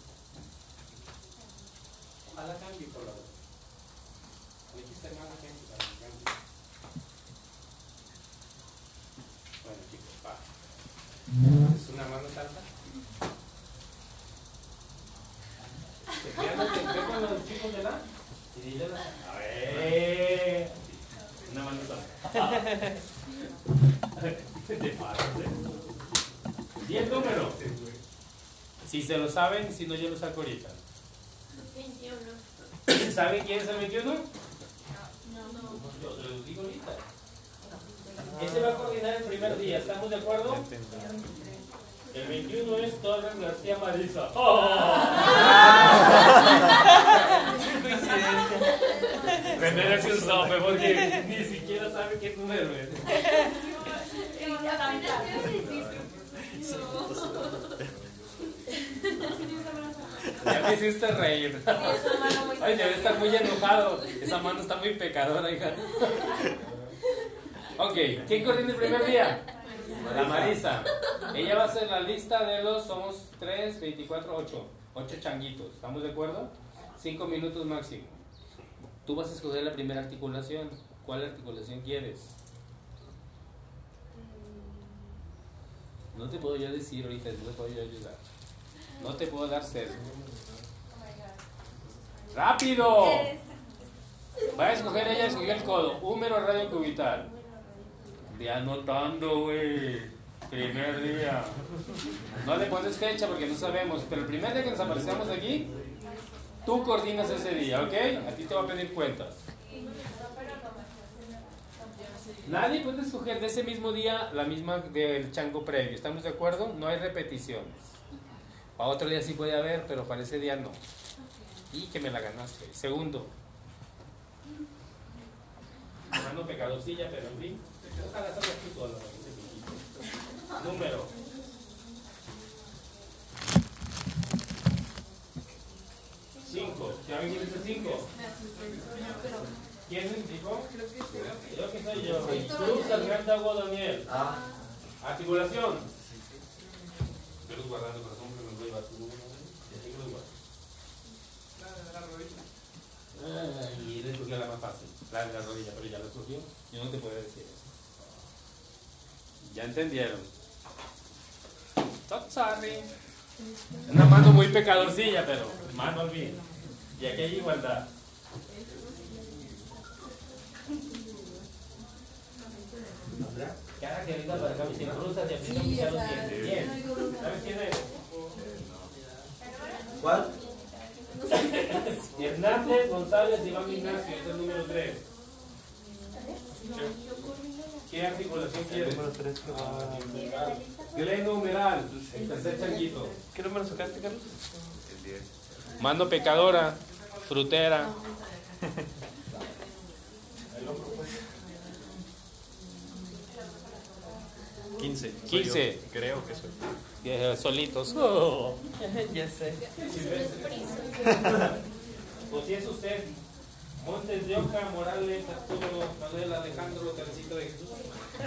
Ojalá cambie por la voz. Aquí está más gente para que cambie. Bueno, chicos, va. ¿Es una mano alta? ¿Te quedas de con los chicos de la? Y dile a ver. Una mano. Te pasas. ¿Y el número? Si se lo saben, si no, yo lo saco ahorita. 21. ¿Saben quién es el 21? No, no. Yo se los digo ahorita. Ese va a coordinar el primer día, ¿estamos de acuerdo? El 21 es Torres García Marisa. Vendrá si un sope porque ni siquiera sabe qué número es. Ya me hiciste reír. Ay, debe estar muy enojado. Esa mano está muy pecadora, hija. Ok, ¿quién coordina el primer día? La Marisa. Ella va a hacer la lista de los, somos 3, 24, 8. 8 changuitos. ¿Estamos de acuerdo? 5 minutos máximo. Tú vas a escoger la primera articulación. ¿Cuál articulación quieres? No te puedo yo decir ahorita, no te puedo yo ayudar. No te puedo dar sesgo. ¡Rápido! Va a escoger ella, escogió el codo. Húmero radio cubital. Ve anotando, güey. Primer día. No le pones fecha porque no sabemos, pero el primer día que nos aparecemos aquí, tú coordinas ese día, ¿ok? A ti te va a pedir cuentas. Nadie puede escoger de ese mismo día la misma del chango previo. ¿Estamos de acuerdo? No hay repeticiones. Para otro día sí puede haber, pero para ese día no. Y que me la ganaste. Segundo. Mano pecadosilla, pero en fin. Ojalá salgas tú solo. Número. Cinco. ¿Ya ven quién es el cinco? ¿Quién dijo? Creo que soy yo. Tú, Sargento Agua Daniel. Ah, Articulación. Yo los guardando corazón porque me voy a tu. Y los guardo. Ay, y le escogió la más fácil, la de la rodilla, pero ya lo escogió. Yo no te puedo decir eso. Ya entendieron. Stop sorry. Una mano muy pecadorcilla, pero mano al bien. Y aquí hay igualdad. Cada que ahorita para acá me los dientes. ¿Sabes quién es? ¿cuál? Hernández González Iván Ignacio, es el número 3. ¿Qué articulación quieres? Número 3. Glen numeral, el tercer changuito. ¿Qué número sacaste, Carlos? Mando pecadora, frutera. 15. 15. Creo que soy. Eh, Solitos. ya sé. Pues si es usted, Montes de Oca, Morales, Arturo, Manuel, Alejandro, Teresito de Jesús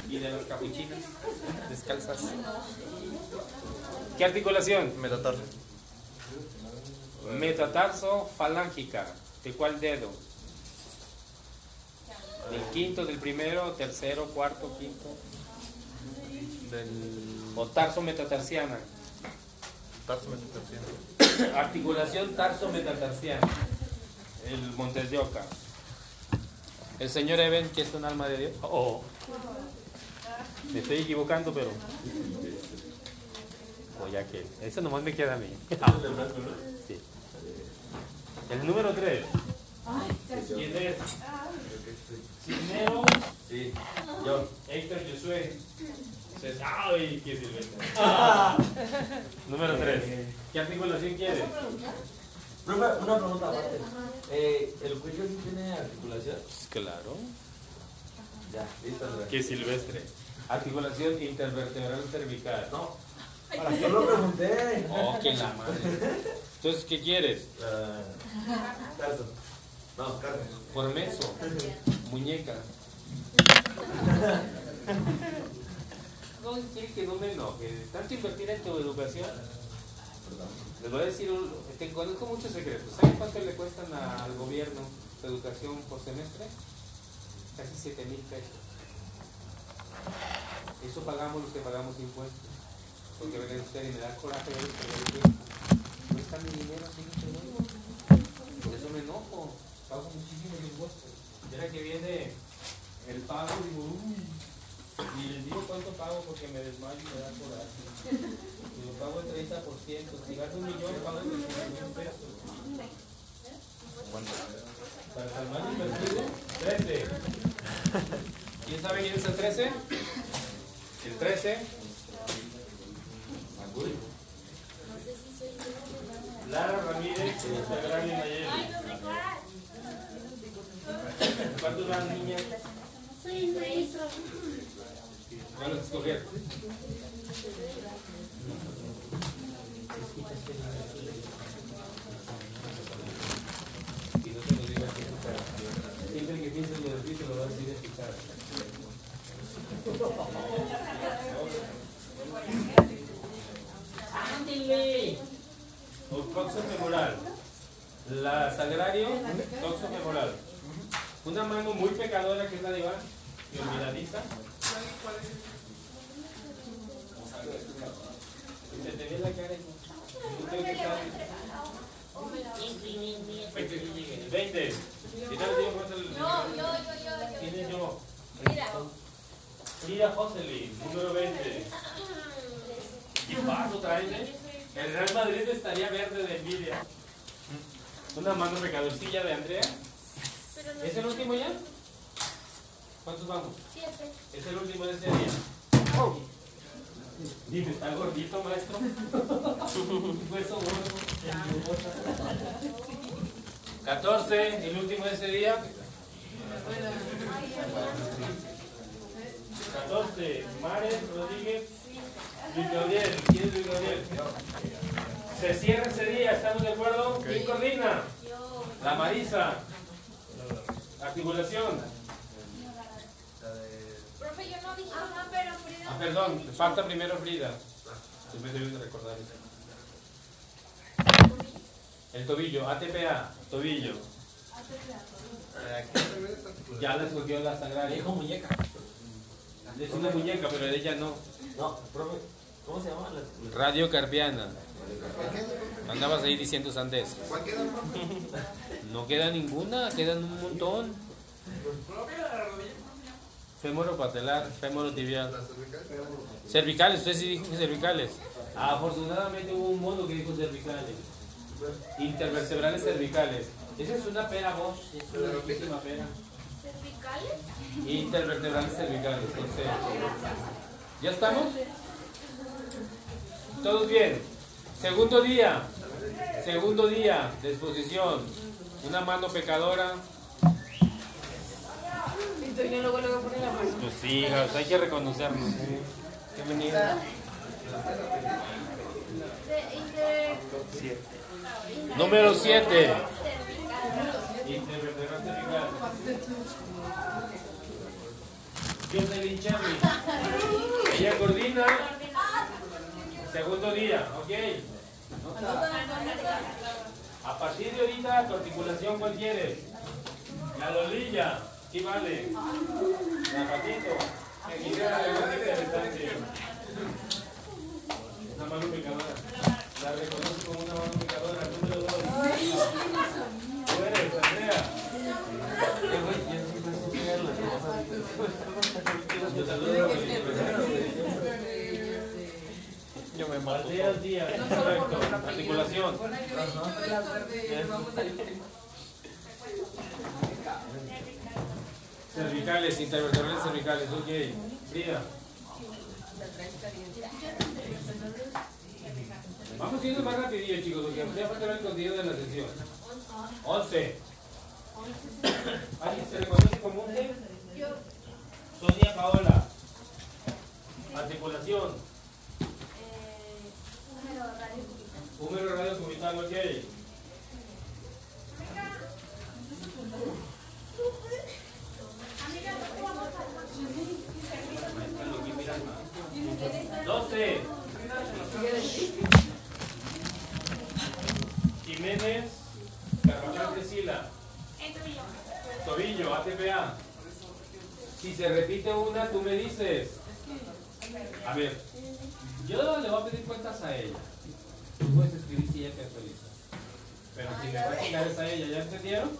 y de las capuchinas descalzas. ¿Qué articulación? Metatarso. Metatarso falángica. ¿De cuál dedo? Del quinto, del primero, tercero, cuarto, quinto. Del O tarso metatarsiana. tarso metatarsiano. Articulación tarso metatarsiana. El Montes de Oca. El señor Eben, que es un alma de Dios. Oh. Me estoy equivocando, pero. O ya que. Eso nomás me queda a mí. Sí. El número 3. ¿Quién es? Cisnero Sí, yo. Héctor Josué. Dices, ¡Ay, qué silvestre! Número 3. ¿Qué articulación quieres? Profe, una pregunta aparte. Eh, ¿El cuello sí tiene articulación? Claro. Ya, listo. profe. Qué silvestre. Articulación intervertebral cervical. No, yo lo pregunté. Oh, qué la madre. Entonces, ¿qué quieres? Tarso. No, carne. Por meso. Muñeca. No, quiere que no me enoje. Tanto invertir en tu educación. Les voy a decir, un- te conozco muchos secretos. ¿Saben cuánto le cuestan al gobierno tu educación por semestre? Casi 7 mil pesos. Eso pagamos los que pagamos impuestos. Porque ven usted y me da coraje el tiempo. No está mi dinero así que. Por eso me enojo. Pago muchísimos impuestos. Y ahora que viene el pago, digo, uy. Y les digo cuánto pago porque me desmayo y me da coraje. Pago el 30%. Si gano un millón, pago el 30 mil pesos. Para salvar invertido, 13. ¿Quién sabe quién es el 13? El 13. Lara Ramírez, Instagram y Nayeli. ¿Cuántos van, niñas? Van a escoger. Y no O coxo femoral. La sagrario, coxo femoral. Una mano muy pecadora que es la de y olvidadiza. Y no tengo que estar- 20. ¿Qué tal, digo, cuánto el- Yo, yo, yo, yo. Mira. Frida Jocelyn, número 20. ¿Qué paso traes, eh? El Real Madrid estaría verde de envidia. Una mano pecadorcilla de Andrea. No ¿Es el último ya? ¿Cuántos vamos? Siete. Es el último de este día. Dime, ¿está gordito, maestro? Hueso gordo. 14, el último de ese día. 14, Mares Rodríguez. Luis Gabriel, ¿quién es Luis Gabriel? Se cierra ese día, ¿estamos de acuerdo? ¿Quién coordina? La Marisa. Articulación. Profe, yo no dije. Ajá, pero Frida. Ah, perdón, falta primero Frida. Tú me debes de recordar eso. El tobillo, ATPA, tobillo. Ya la escogió la sagrada. Dijo muñeca. Es una muñeca, pero ella no. No, profe, ¿cómo se llama? La- Radio Carpiana. Andabas ahí diciendo sandés. No queda ninguna, quedan un montón. Fémoro patelar, fémoro tibial. Cervicales, usted sí dijo que cervicales. Afortunadamente hubo un mono que dijo cervicales. Intervertebrales cervicales. Esa es una pera Bosch, es una riquísima pera. ¿Cervicales? Intervertebrales cervicales. entonces, ¿Ya estamos? ¿Todos bien? Segundo día. Segundo día de exposición. Una mano pecadora. Pues sí, hijas, hay que reconocernos. ¿eh? Inter... Número 7. Cervical. Intervertebral cervical. Jocelyn Charlie. Ella coordina. Segundo día, ¿ok? A partir de ahorita, tu articulación, ¿cuál quieres? La lolilla, sí vale. La interesante. Una mano pecadora. La reconozco como una mano pecadora. Número dos. Tú eres, Andrea. Eh, güey, ya sí puedes estudiar las cosas. Yo saludo. Yo me mato. Aldeas días. Correcto. Articulación. Cervicales, intervertebrales cervicales, ok. Frida. Vamos yendo más rapidillo, chicos, porque ya falta el contenido de la sesión. 11. ¿Alguien se reconoce como 11? Yo. Sonia Paola. Articulación. Número radio cubital. Número radio cubital, ok. Doce. Jiménez, Carvajal Priscila. Tobillo, ATPA. Si se repite una, tú me dices. A ver, yo le voy a pedir cuentas a ella. Tú puedes escribir si ella te autoriza. Pero si le va a quitar es a ella, ¿ya entendieron?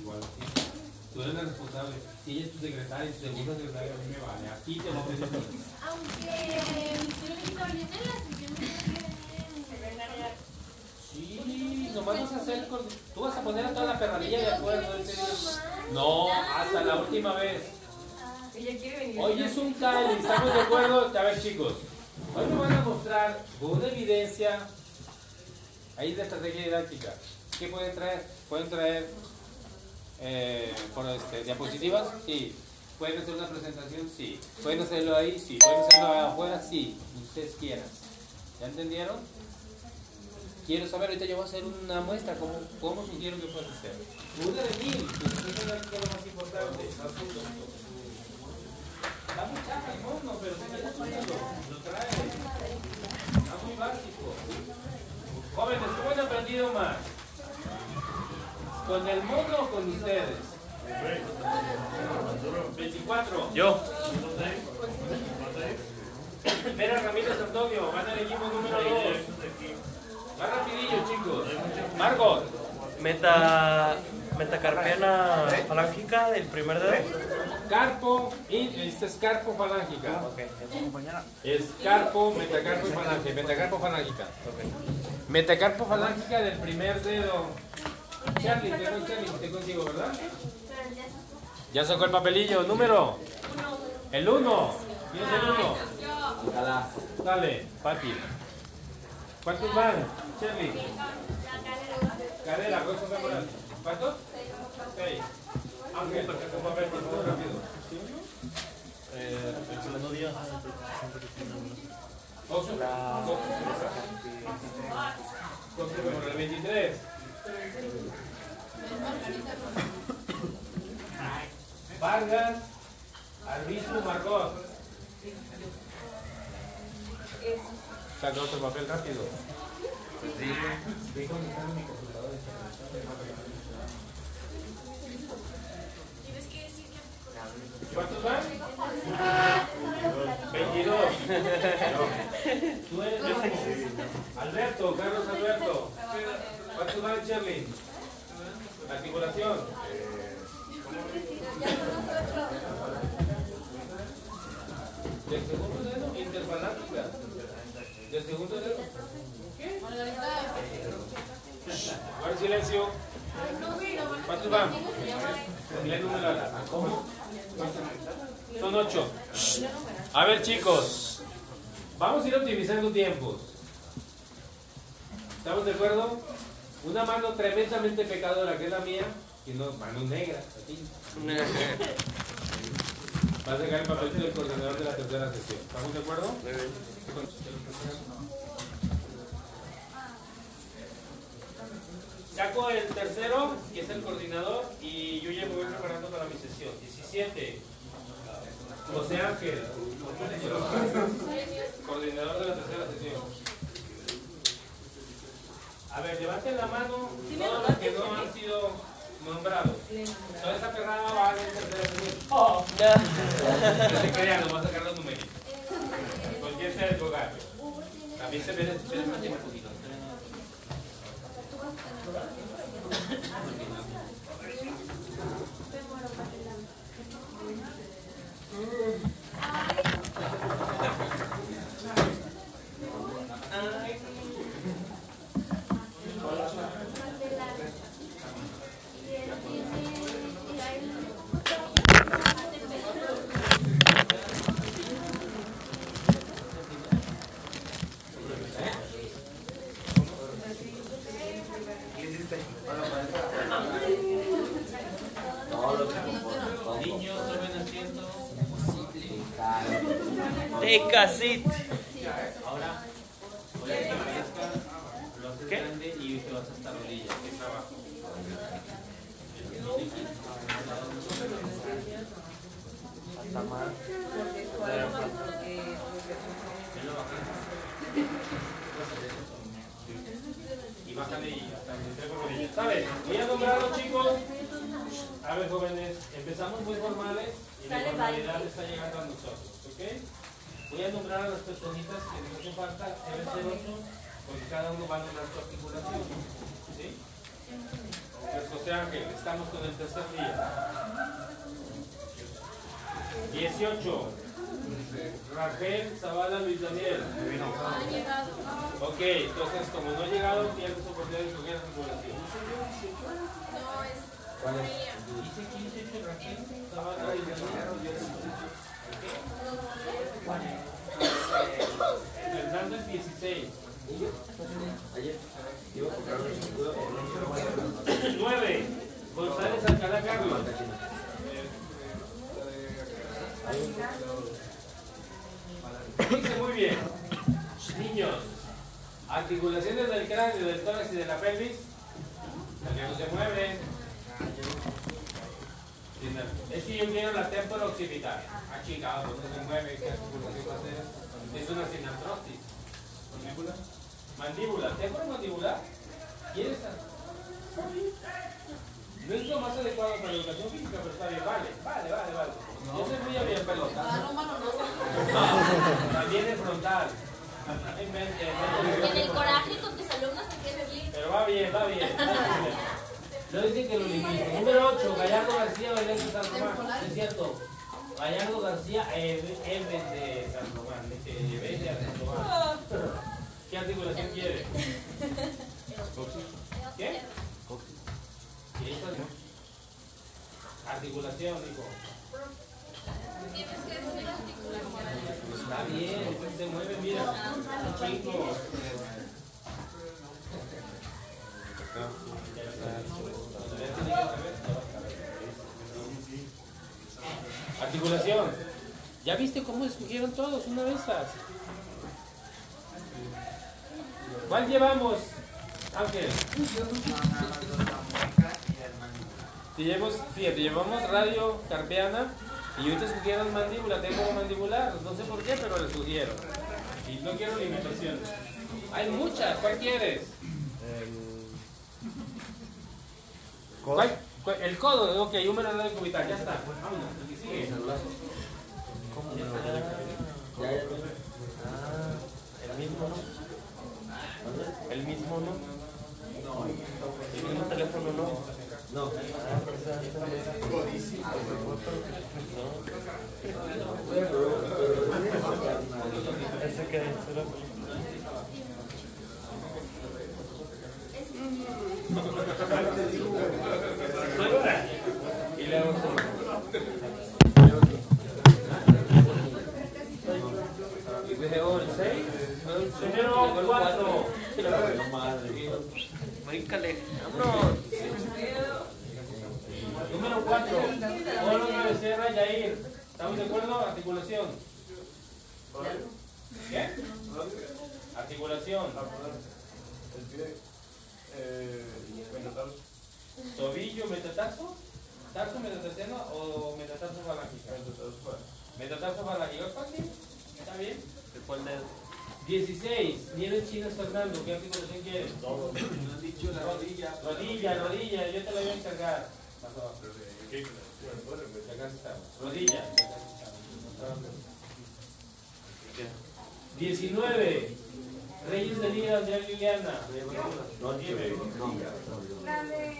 Igual así. Tú eres la responsable. Si ella es tu secretaria, tu segunda secretaria, a mí me vale. Aquí te voy a pedir cuentas. Aunque lo viene en la sesión de Sí, nomás vas a hacer con... Tú vas a poner a toda la perradilla de acuerdo ese día. No, hasta la última vez. Ella quiere venir. Hoy es un cáliz, ¿estamos de acuerdo? A ver, chicos. Hoy me van a mostrar con una evidencia ahí de estrategia didáctica. ¿Qué pueden traer? ¿Pueden traer eh, por este, diapositivas? Sí. ¿Pueden hacer una presentación? Sí. ¿Pueden hacerlo ahí? Sí. ¿Pueden hacerlo afuera? Sí. Ustedes quieran. ¿Ya entendieron? Quiero saber, ahorita yo voy a hacer una muestra, ¿cómo, cómo sugiero que pueda hacer? Una de mil, que son lo más importante. Está muy chafa el mono, pero si quieres ponerlo, lo trae. Está muy básico. Jóvenes, ¿cómo han aprendido más? ¿Con el mono o con ustedes? 24. Yo. Vera Ramírez Antonio, van al equipo número 2. Más rapidillo, chicos. Margot. Meta, metacarpiana falángica del primer dedo. carpo y este es carpo falángica. Es carpo, metacarpo y falange. Metacarpo falángica. Metacarpo falángica del primer dedo. Charlie, tengo Charlie, te consigo, ¿verdad? Ya sacó. Sacó el papelillo. Número. El 1. ¿Quién es el 1? Ojalá. Dale, Pati. ¿Cuántos van? Charlie. Cadera, ¿cuántos van por ahí? ¿Cuántos? Seis. Ángel, saca tu papel, por favor, rápido. Eh, el segundo día. Ocho. Ocho por el 23. Vargas, Arbizu, Marcos. Saca otro papel rápido. ¿Cuántos van? 22. Tú eres Alberto, Carlos Alberto. ¿Cuántos van, Charlie? Articulación. Del segundo dedo, interfaláctica. Del segundo dedo. ¿Qué? Ahora silencio. ¿Cuántos van? ¿Cómo? Son ocho. A ver, chicos. Vamos a ir optimizando tiempos. ¿Estamos de acuerdo? Una mano tremendamente pecadora, que es la mía, y no, mano negra, así. Va a sacar el papelito del coordinador de la tercera sesión. ¿Estamos de acuerdo? Saco el tercero, que es el coordinador, y yo ya me voy preparando para mi sesión. 17. José Ángel, coordinador de la tercera sesión. A ver, levanten la mano todos los que no han sido nombrados. Toda esa perrada va a ser. ¡Oh! No se crean, nos va a sacar los numeritos. Cualquier sea el lugar. También se ve se ve más un poquito. Casita. Gallardo García, eh, Eves de San Román. Eves de San Román. ¿Qué articulación quiere? ¿Qué? ¿Qué hizo? Articulación, dijo. Tienes que decir articulación. Está bien, se mueve, mira. Chico. Articulación. ¿Ya viste cómo escogieron todos una de esas? ¿Cuál llevamos, Ángel? Te llevamos, fíjate, llevamos radio carpiana y ahorita escogieron mandíbula, tengo mandibular, no sé por qué, pero la escogieron. Y no quiero limitaciones. Hay muchas, ¿cuál quieres? ¿Cuál? El codo, ok, húmero de cubital, ya está. Vámonos, el que sigue. Ya, ya, Ah, el mismo, ¿no? El mismo, ¿no? El mismo teléfono, ¿no? No. Ah. No. Ese que número 4. Bríncale. Vámonos. Número 4. Polo de Becerra Yair. ¿Estamos de acuerdo? Articulación. ¿Qué? Articulación. El pie, eh, metatarso. Tobillo, metatarso. ¿Tarso metatarsiano o metatarso falángica? Metatarso falángica. ¿Es fácil? ¿Está bien? ¿De cuál dedo? 16. Nieves Chinas Fernando. ¿Qué articulación quieres? No han dicho la rodilla. Rodilla, rodilla. Yo te la voy a encargar. Pasó. Acá está. Rodilla. 19. Reyes de Lira de Liliana. No, Dime. La de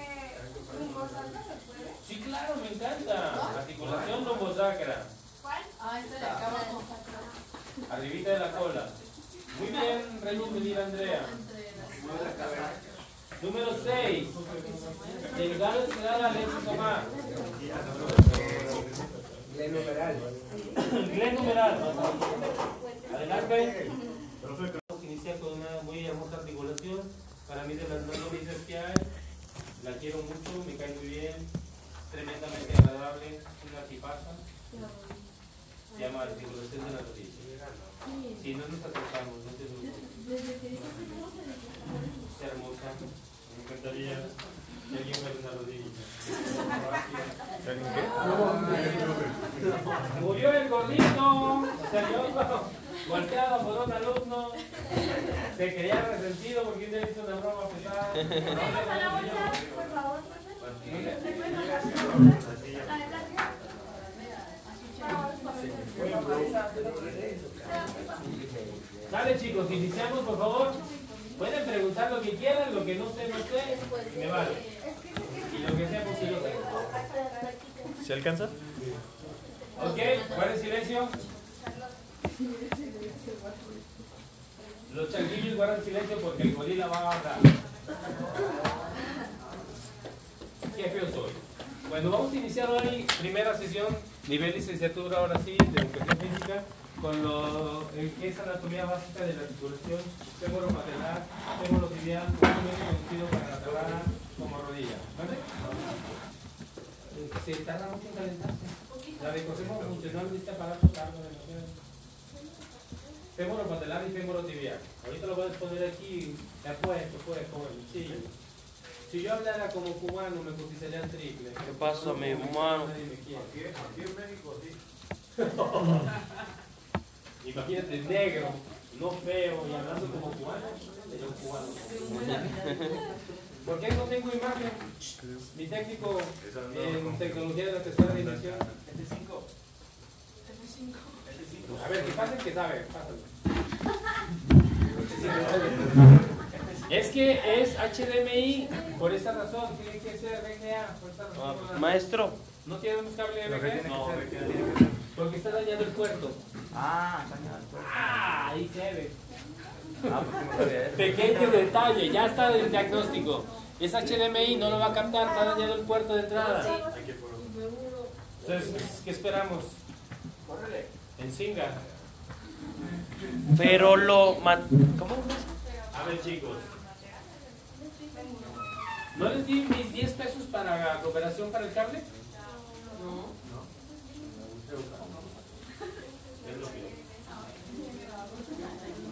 Lumbosalta se puede. Sí, claro, me encanta. Articulación lombosacra. ¿Cuál? Ah, esta de acá abajo. Arribita de la cola. Muy bien, Reyes Andrea. Número 6. Delgado Estrada Alexis Omar. Glen numeral. Adelante. Vamos a iniciar con una muy hermosa articulación. Para mí de las más bonitas que hay. La quiero mucho, me cae muy bien. Tremendamente agradable. Una tipaza. Llama articulación de la rodilla. Si no nos acercamos, no te preocupes. Es hermosa. Me encantaría que alguien me una rodilla. Murió el gordito, salió golpeado por un alumno, se creía resentido porque le hizo una broma pesada. Pasa la bolsa, por favor. Dale chicos, iniciamos por favor. Pueden preguntar lo que quieran, lo que no sé, no sé, me vale. Y lo que sea, sé. ¿Se alcanza? Ok, guarden silencio. Los changuillos guardan silencio porque el gorila va a hablar. Qué feo soy. Bueno, vamos a iniciar hoy primera sesión, nivel licenciatura ahora sí, de educación física, con lo eh, que es anatomía básica de la articulación fémoro patelar, fémoro tibial, comúnmente conocido para la tabla como rodilla. ¿Vale? Eh, Se tarda mucho en calentarse. La recogemos mucho, no necesita aparato cargo demasiado. Fémoro patelar y fémoro tibial. Ahorita lo voy a poner aquí, ya puesto, pues. Sí. Si yo hablara como cubano, me cotizarían triple. ¿Qué pasa, mi hermano? Aquí, aquí en México, sí. Imagínate, negro, no feo y hablando como cubano, sería un cubano. ¿Por qué no tengo imagen? Mi técnico en tecnología de la tercera dimensión. F5. A ver, que pase el que sabe, pásalo. Es que es HDMI, por esa razón, tiene que ser VGA, por esa razón. Maestro, ¿No tiene un cable VGA? No, Porque está dañado el puerto. Ah, cañón. Ah, ahí se ve. Ah, eso. Pequeño detalle, ya está el diagnóstico. Es HDMI, no lo va a captar, está dañado el puerto de entrada. Entonces, ¿qué esperamos? Córrele. En Singa. Pero lo. ¿Cómo? A ver, chicos. ¿No les di mis 10 pesos para la cooperación para el cable? No. Es lo que-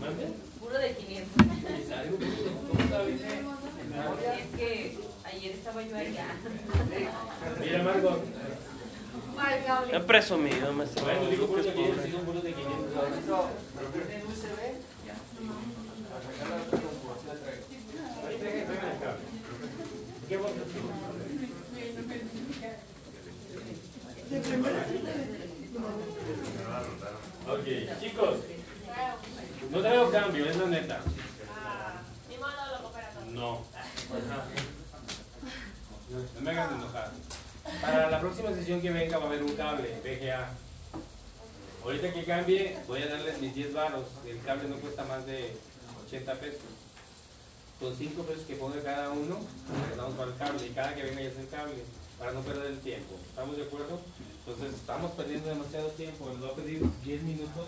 ¿Mande? Puro de 500. ¿Y algo? ¿Cómo sabes? Es que ayer estaba yo allá. Mira, Margot. He presumido, maestro. Bueno, digo puros de Qué pobre. 500, sí son puros de 500. Maestro, ¿pero tiene USB? A sacar la otra como así la traigo. Ahí traigan, traigan el cable. ¿Qué vos Ok, chicos, no traigo cambio, es la neta. No. No me hagan enojar. Para la próxima sesión que venga va a haber un cable VGA. Ahorita que cambie, voy a darles mis 10 varos. El cable no cuesta más de 80 pesos. Con 5 pesos que ponga cada uno, le damos para el cable y cada que venga ya es el cable, para no perder el tiempo. ¿Estamos de acuerdo? Entonces, estamos perdiendo demasiado tiempo. Les voy a pedir 10 minutos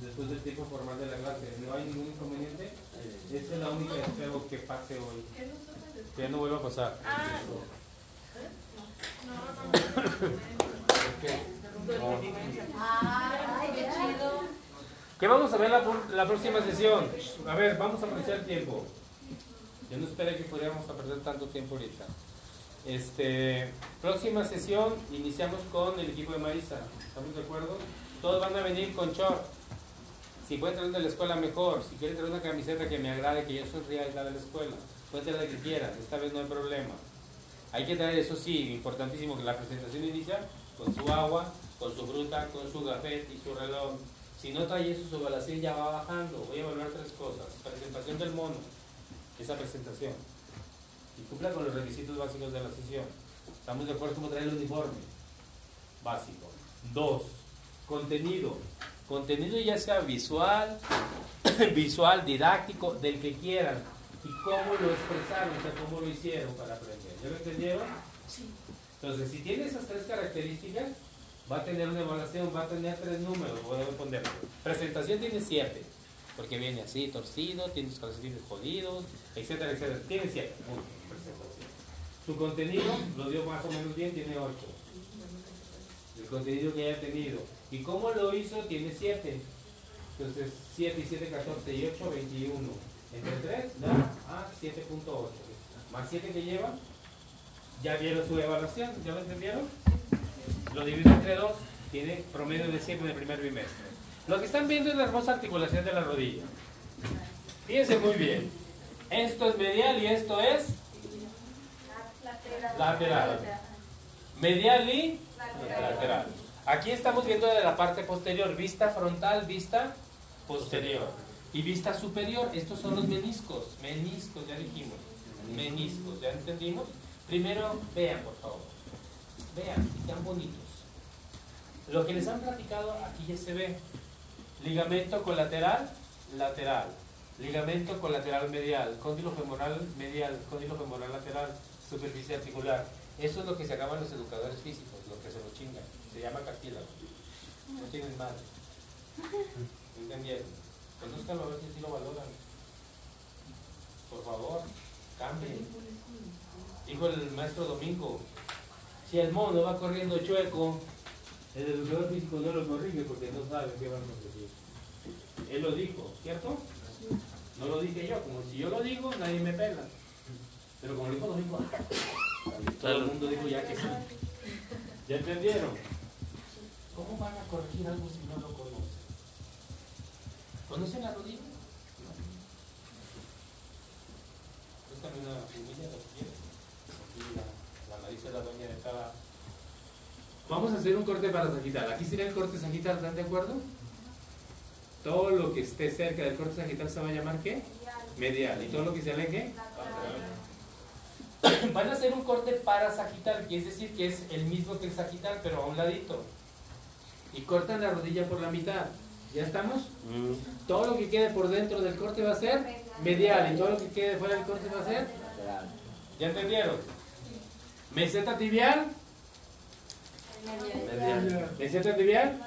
después del tiempo formal de la clase. ¿No hay ningún inconveniente? Esta es la única que espero que pase hoy. Que ya no vuelva a pasar. Ah, qué chido. ¿Qué vamos a ver la, la próxima sesión? A ver, vamos a aprovechar el tiempo. Yo no esperé que fuéramos a perder tanto tiempo ahorita. Este, próxima sesión iniciamos con el equipo de Marisa. ¿Estamos de acuerdo? Todos van a venir con short. Si pueden traer de la escuela mejor. Si quieren traer una camiseta que me agrade, que yo soy real la de la escuela. Pueden traer la que quieran. Esta vez no hay problema. Hay que traer, eso sí, importantísimo, que la presentación inicia con su agua, con su fruta, con su gafet y su reloj. Si no trae eso, su evaluación ya va bajando. Voy a evaluar tres cosas. Presentación del mono, esa presentación. Y cumpla con los requisitos básicos de la sesión. Estamos de acuerdo cómo traer el uniforme. Básico. Dos, contenido. Contenido ya sea visual, visual, didáctico, del que quieran. Y cómo lo expresaron, o sea, cómo lo hicieron para aprender. ¿Ya lo entendieron? Entonces, si tiene esas tres características, va a tener una evaluación, va a tener tres números, voy a poner. Presentación tiene siete, porque viene así, torcido, tiene sus calcetines jodidos, etcétera, etcétera. Tiene siete. Su contenido lo dio más o menos bien, tiene ocho. El contenido que haya tenido. ¿Y cómo lo hizo? Tiene siete. Entonces, 7 y 7, 14 y 8, 21. Entre 3 da a 7.8. Más 7 que lleva, ya vieron su evaluación, ¿ya lo entendieron? Lo divido entre 2, tiene promedio de 7 en el primer bimestre. Lo que están viendo es la hermosa articulación de la rodilla. Fíjense muy bien. Esto es medial y esto es lateral. Medial y lateral. Aquí estamos viendo de la parte posterior, vista frontal, vista posterior. Y vista superior, estos son los meniscos. Meniscos, ya dijimos. Meniscos, ¿ya entendimos? Primero, vean, por favor. Vean, están bonitos. Lo que les han platicado aquí ya se ve. Ligamento colateral, lateral. Ligamento colateral medial, cóndilo femoral medial, cóndilo femoral lateral, superficie articular. Eso es lo que se acaban los educadores físicos, lo que se lo chingan. Se llama cartílago. No tienen madre. ¿Entendieron? Conózcanlo a ver si lo valoran. Por favor, cambien. Dijo el maestro Domingo, si el mono va corriendo chueco, el educador físico no lo corrige porque no sabe qué va a conseguir. Él lo dijo, ¿cierto? No lo dije yo, como si yo lo digo, nadie me pela. Pero como lo dijo todo el mundo dijo ya que sí. ¿Ya entendieron? ¿Cómo van a corregir algo si no lo conocen? ¿Conocen la rodilla? Préstame una humilla, ¿lo quieres? Aquí la, la nariz de la doña de cada... Vamos a hacer un corte para sagital. Aquí sería el corte sagital, ¿están de acuerdo? Todo lo que esté cerca del corte sagital se va a llamar ¿qué? Medial. ¿Y todo lo que se aleje? Van a hacer un corte para sagital, que es decir, que es el mismo que el sagital, pero a un ladito. y cortan la rodilla por la mitad. ¿Ya estamos? Mm, Todo lo que quede por dentro del corte va a ser medial y todo lo que quede fuera del corte va a ser ¿Ya entendieron? Meseta tibial, medial, meseta tibial,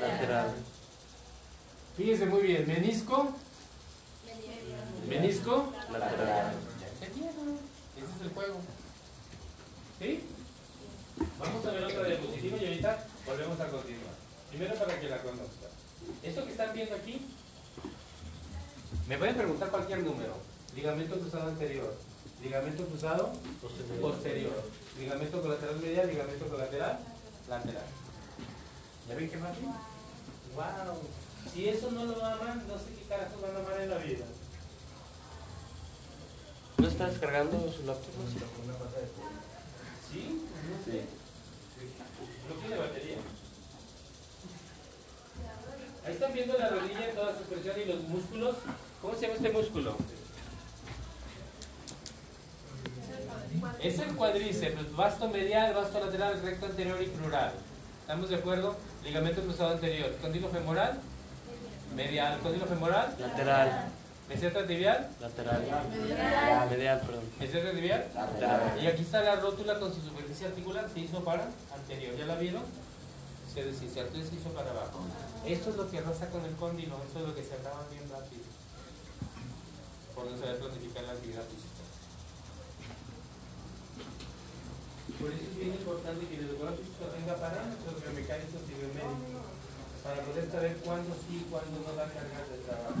lateral, fíjense muy bien, menisco, menisco, lateral. Ese es el juego. ¿Sí? Vamos a ver otra diapositiva y ahorita volvemos a continuar. Primero para que la conozcan. Esto que están viendo aquí, me pueden preguntar cualquier número. Ligamento cruzado anterior, ligamento cruzado posterior, ligamento colateral medial, ligamento colateral lateral. ¿Ya ven qué más? ¡Wow! Si eso no lo aman, no sé qué carajos van a amar en la vida. ¿No está descargando su laptop? ¿Sí? No sé. No tiene batería. Ahí están viendo la rodilla en toda su expresión y los músculos. ¿Cómo se llama este músculo? Es el cuádriceps, vasto medial, vasto lateral, recto anterior y crural. ¿Estamos de acuerdo? Ligamento cruzado anterior. Cóndilo femoral, medial. Cóndilo femoral, Lateral, meseta tibial, lateral, medial, perdón. meseta tibial. Lateral. Y aquí está la rótula con su superficie articular, se hizo para anterior, ¿ya la vieron? Se desinsertó y se hizo para abajo. Esto es lo que roza con el cóndilo, eso es lo que se acaba bien rápido. Por no saber planificar la actividad física. Por eso es bien importante que el físico tenga parámetros biomecánicos y biomédicos para poder saber cuándo sí y cuándo no va a cargar de trabajo.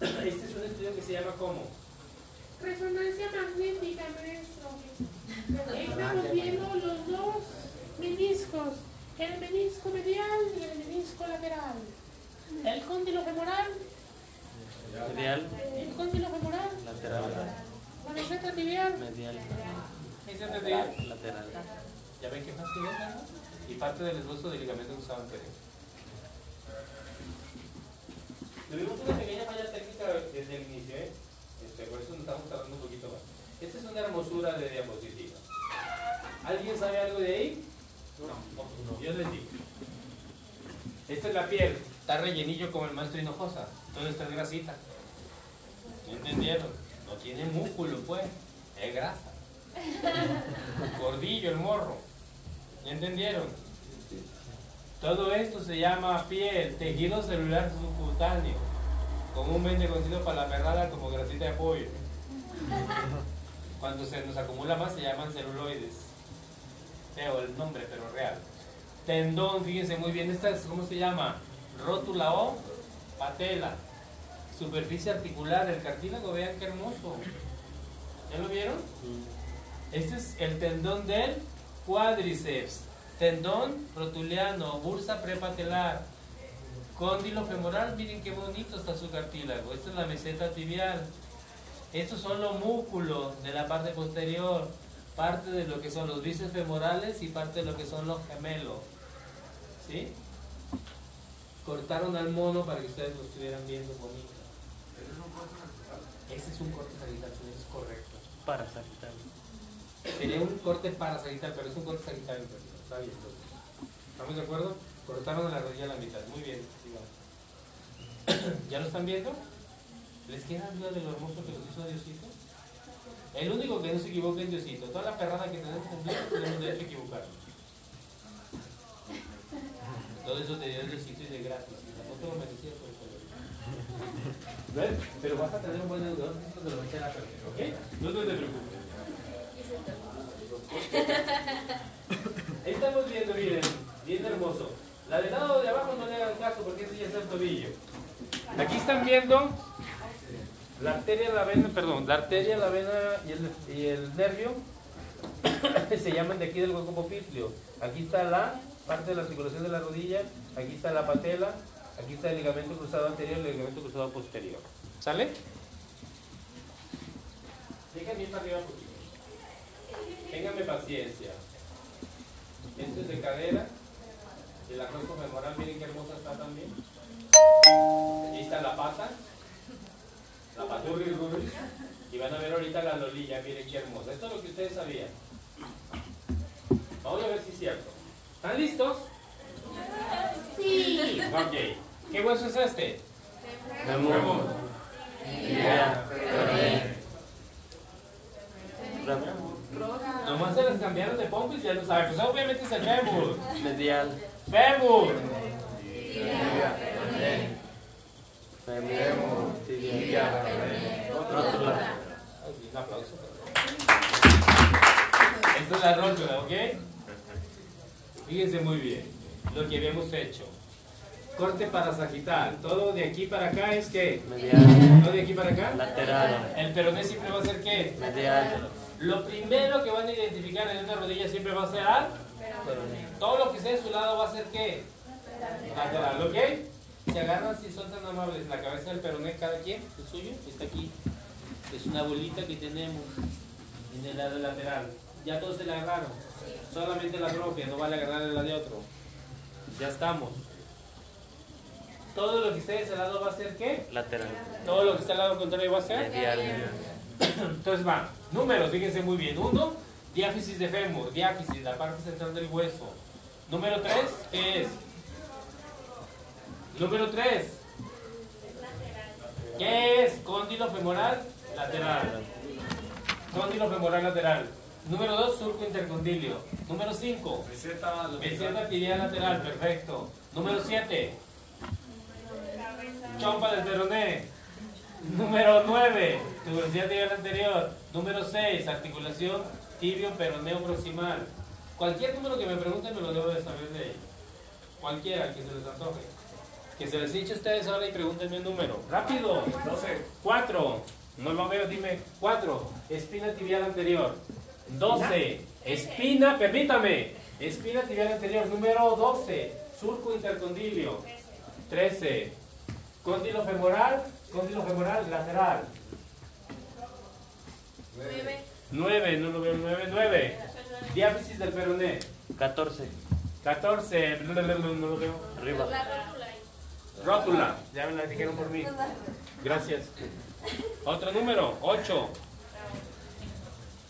Este es un estudio que se llama ¿cómo? Resonancia magnética, maestro. Estamos viendo los dos meniscos, el menisco medial y el menisco lateral. El cóndilo femoral, Medial, el cóndilo femoral, lateral, la meseta tibial, medial, ¿Es entendido? lateral. ¿Ya ven qué fácil es, no? Y parte del esbozo del ligamento cruzado anterior. Tuvimos una pequeña falla técnica desde el inicio, ¿eh? Este, por eso nos estamos tardando un poquito más. Esta es una hermosura de diapositiva. ¿Alguien sabe algo de ahí? No, yo les digo. Esta es la piel, está rellenillo como el maestro Hinojosa. Todo esto es grasita. ¿Ya ¿Entendieron? No tiene músculo, pues. Es grasa. Gordillo el morro. ¿Ya entendieron? Todo esto se llama piel, tejido celular subcutáneo, comúnmente conocido para la perrada como grasita de pollo. Cuando se nos acumula más se llaman celuloides. Feo el nombre, pero real. Tendón, fíjense muy bien, esta es, ¿cómo se llama? Rótula o patela. Superficie articular, el cartílago, vean qué hermoso. ¿Ya lo vieron? Este es el tendón del cuádriceps. Tendón rotuliano, bursa prepatelar. Cóndilo femoral, miren qué bonito está su cartílago. Esta es la meseta tibial. Estos son los músculos de la parte posterior. Parte de lo que son los bíceps femorales y parte de lo que son los gemelos. ¿Sí? Cortaron al mono para que ustedes lo estuvieran viendo bonito. Ese es un corte sagital, eso es correcto. Para sagital. Sería un corte parasagital, pero es un corte pero Está bien, entonces. ¿Estamos de acuerdo? Cortaron la rodilla a la mitad. Muy bien. va. ¿Ya lo están viendo? ¿Les queda duda de lo hermoso que los hizo Diosito? El único que no se equivoca es Diosito. Toda la perrada que tenemos en Dios tenemos derecho a equivocarnos. Todo eso te dio Diosito y de gratis. y te lo. ¿Ves? Pero vas a tener un buen educador físico que lo va a echar a perder, ¿ok? No te preocupes. Ahí estamos viendo, miren, bien hermoso. La del lado de abajo no le hagan caso porque ese ya es el tobillo. Aquí están viendo la arteria, la vena, perdón, la arteria, la vena y el, y el nervio se llaman de aquí del hueco popliteo. Aquí está la parte de la articulación de la rodilla, aquí está la patela, aquí está el ligamento cruzado anterior y el ligamento cruzado posterior. ¿Sale? Dejen bien para arriba un poquito. Ténganme paciencia. Esto es de cadera. Y la cuerpo femoral, miren qué hermosa está también. Aquí está la pata. La paturri. Y van a ver ahorita la lolilla, miren qué hermosa. Esto es lo que ustedes sabían. Vamos a ver si es cierto. ¿Están listos? Sí. Ok. ¿Qué hueso es este? Tibia. Nomás se las cambiaron de pompis, ya lo saben. Pues obviamente es el fémur. Medial. ¡Fémur! Fémur. Tibia. Rótula. Un aplauso. Esta es la rótula, ¿ok? Fíjense muy bien lo que habíamos hecho. Corte para sagital. Todo de aquí para acá es qué? Medial. Todo de aquí para acá. Lateral. El peroné siempre va a ser qué? Medial. Lo primero que van a identificar en una rodilla siempre va a ser al. Todo lo que esté de su lado va a ser qué? Lateral, ¿ok? Se agarran si son tan amables. La cabeza del peroné, cada quien, el suyo, está aquí. Es una bolita que tenemos en el lado lateral. Ya todos se la agarraron. Solamente la propia, no vale agarrar la de otro. Ya estamos. Todo lo que esté de ese lado va a ser qué? Lateral. Todo lo que está al lado contrario va a ser. Medial. Entonces va, números, fíjense muy bien. Uno, diáfisis de fémur, diáfisis, la parte central del hueso. Número tres, ¿qué es? Número tres, ¿qué es? Cóndilo femoral lateral. Cóndilo femoral lateral. Número dos, surco intercondilio. Número cinco, meseta tibial lateral, perfecto. Número siete, chompa del peroné. Número 9, tuberosidad tibial anterior. Número 6, articulación tibio peroneo proximal. Cualquier número que me pregunten me lo debo de saber de ellos. Cualquiera que se les antoje. Que se les eche a ustedes ahora y pregúntenme el número. Rápido. 12. 4. No lo veo, dime. 4. Espina tibial anterior. 12. Espina, permítame. Espina tibial anterior. Número 12. Surco intercondilio. 13. Cóndilo femoral, cóndilo femoral lateral. 9, no lo veo, 9, 9. Diáfisis del peroné. 14. 14, no lo veo. Arriba. Rótula, ya me la dijeron por mí. Gracias. Otro número, 8.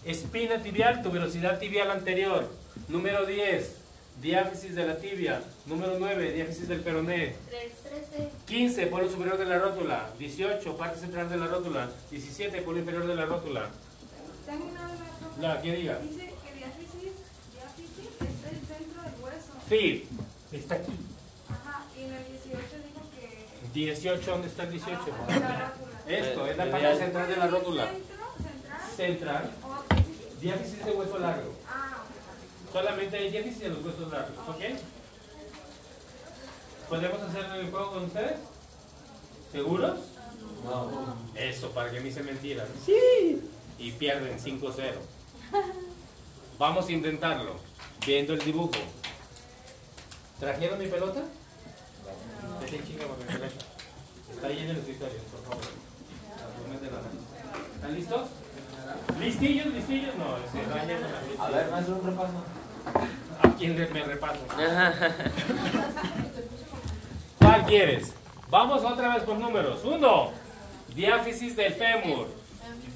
Espina tibial, tuberosidad tibial anterior. Número 10, diáfisis de la tibia. Número 9, diáfisis del peroné. 13. 15, polo superior de la rótula. 18, parte central de la rótula. 17, polo inferior de la rótula. Tengo una duda, profe. La que diga. Dice que diáfisis, diáfisis es el centro del hueso. Sí, está aquí. Ajá, y en el 18 dijo que... 18, ¿dónde está el 18? Ah, la. Esto, es la parte central de la ¿Pero rótula. centro, central? Central, ¿O diáfisis? diáfisis de hueso largo. Ah. Solamente hay diáfisis en los huesos largos, ¿ok? ¿Podemos hacer el juego con ustedes? ¿Seguros? No. Eso, para que me hice mentiras. Sí. Y pierden 5-0. Vamos a intentarlo, viendo el dibujo. ¿Trajeron mi pelota? Pelota. Está ahí en el escritorio, por favor. ¿Están listos? ¿Listillos? ¿Listillos? No, la A ver, maestro, un repaso. ¿A quién le- me repaso? ¿Cuál quieres? Vamos otra vez por números. Uno, diáfisis del fémur.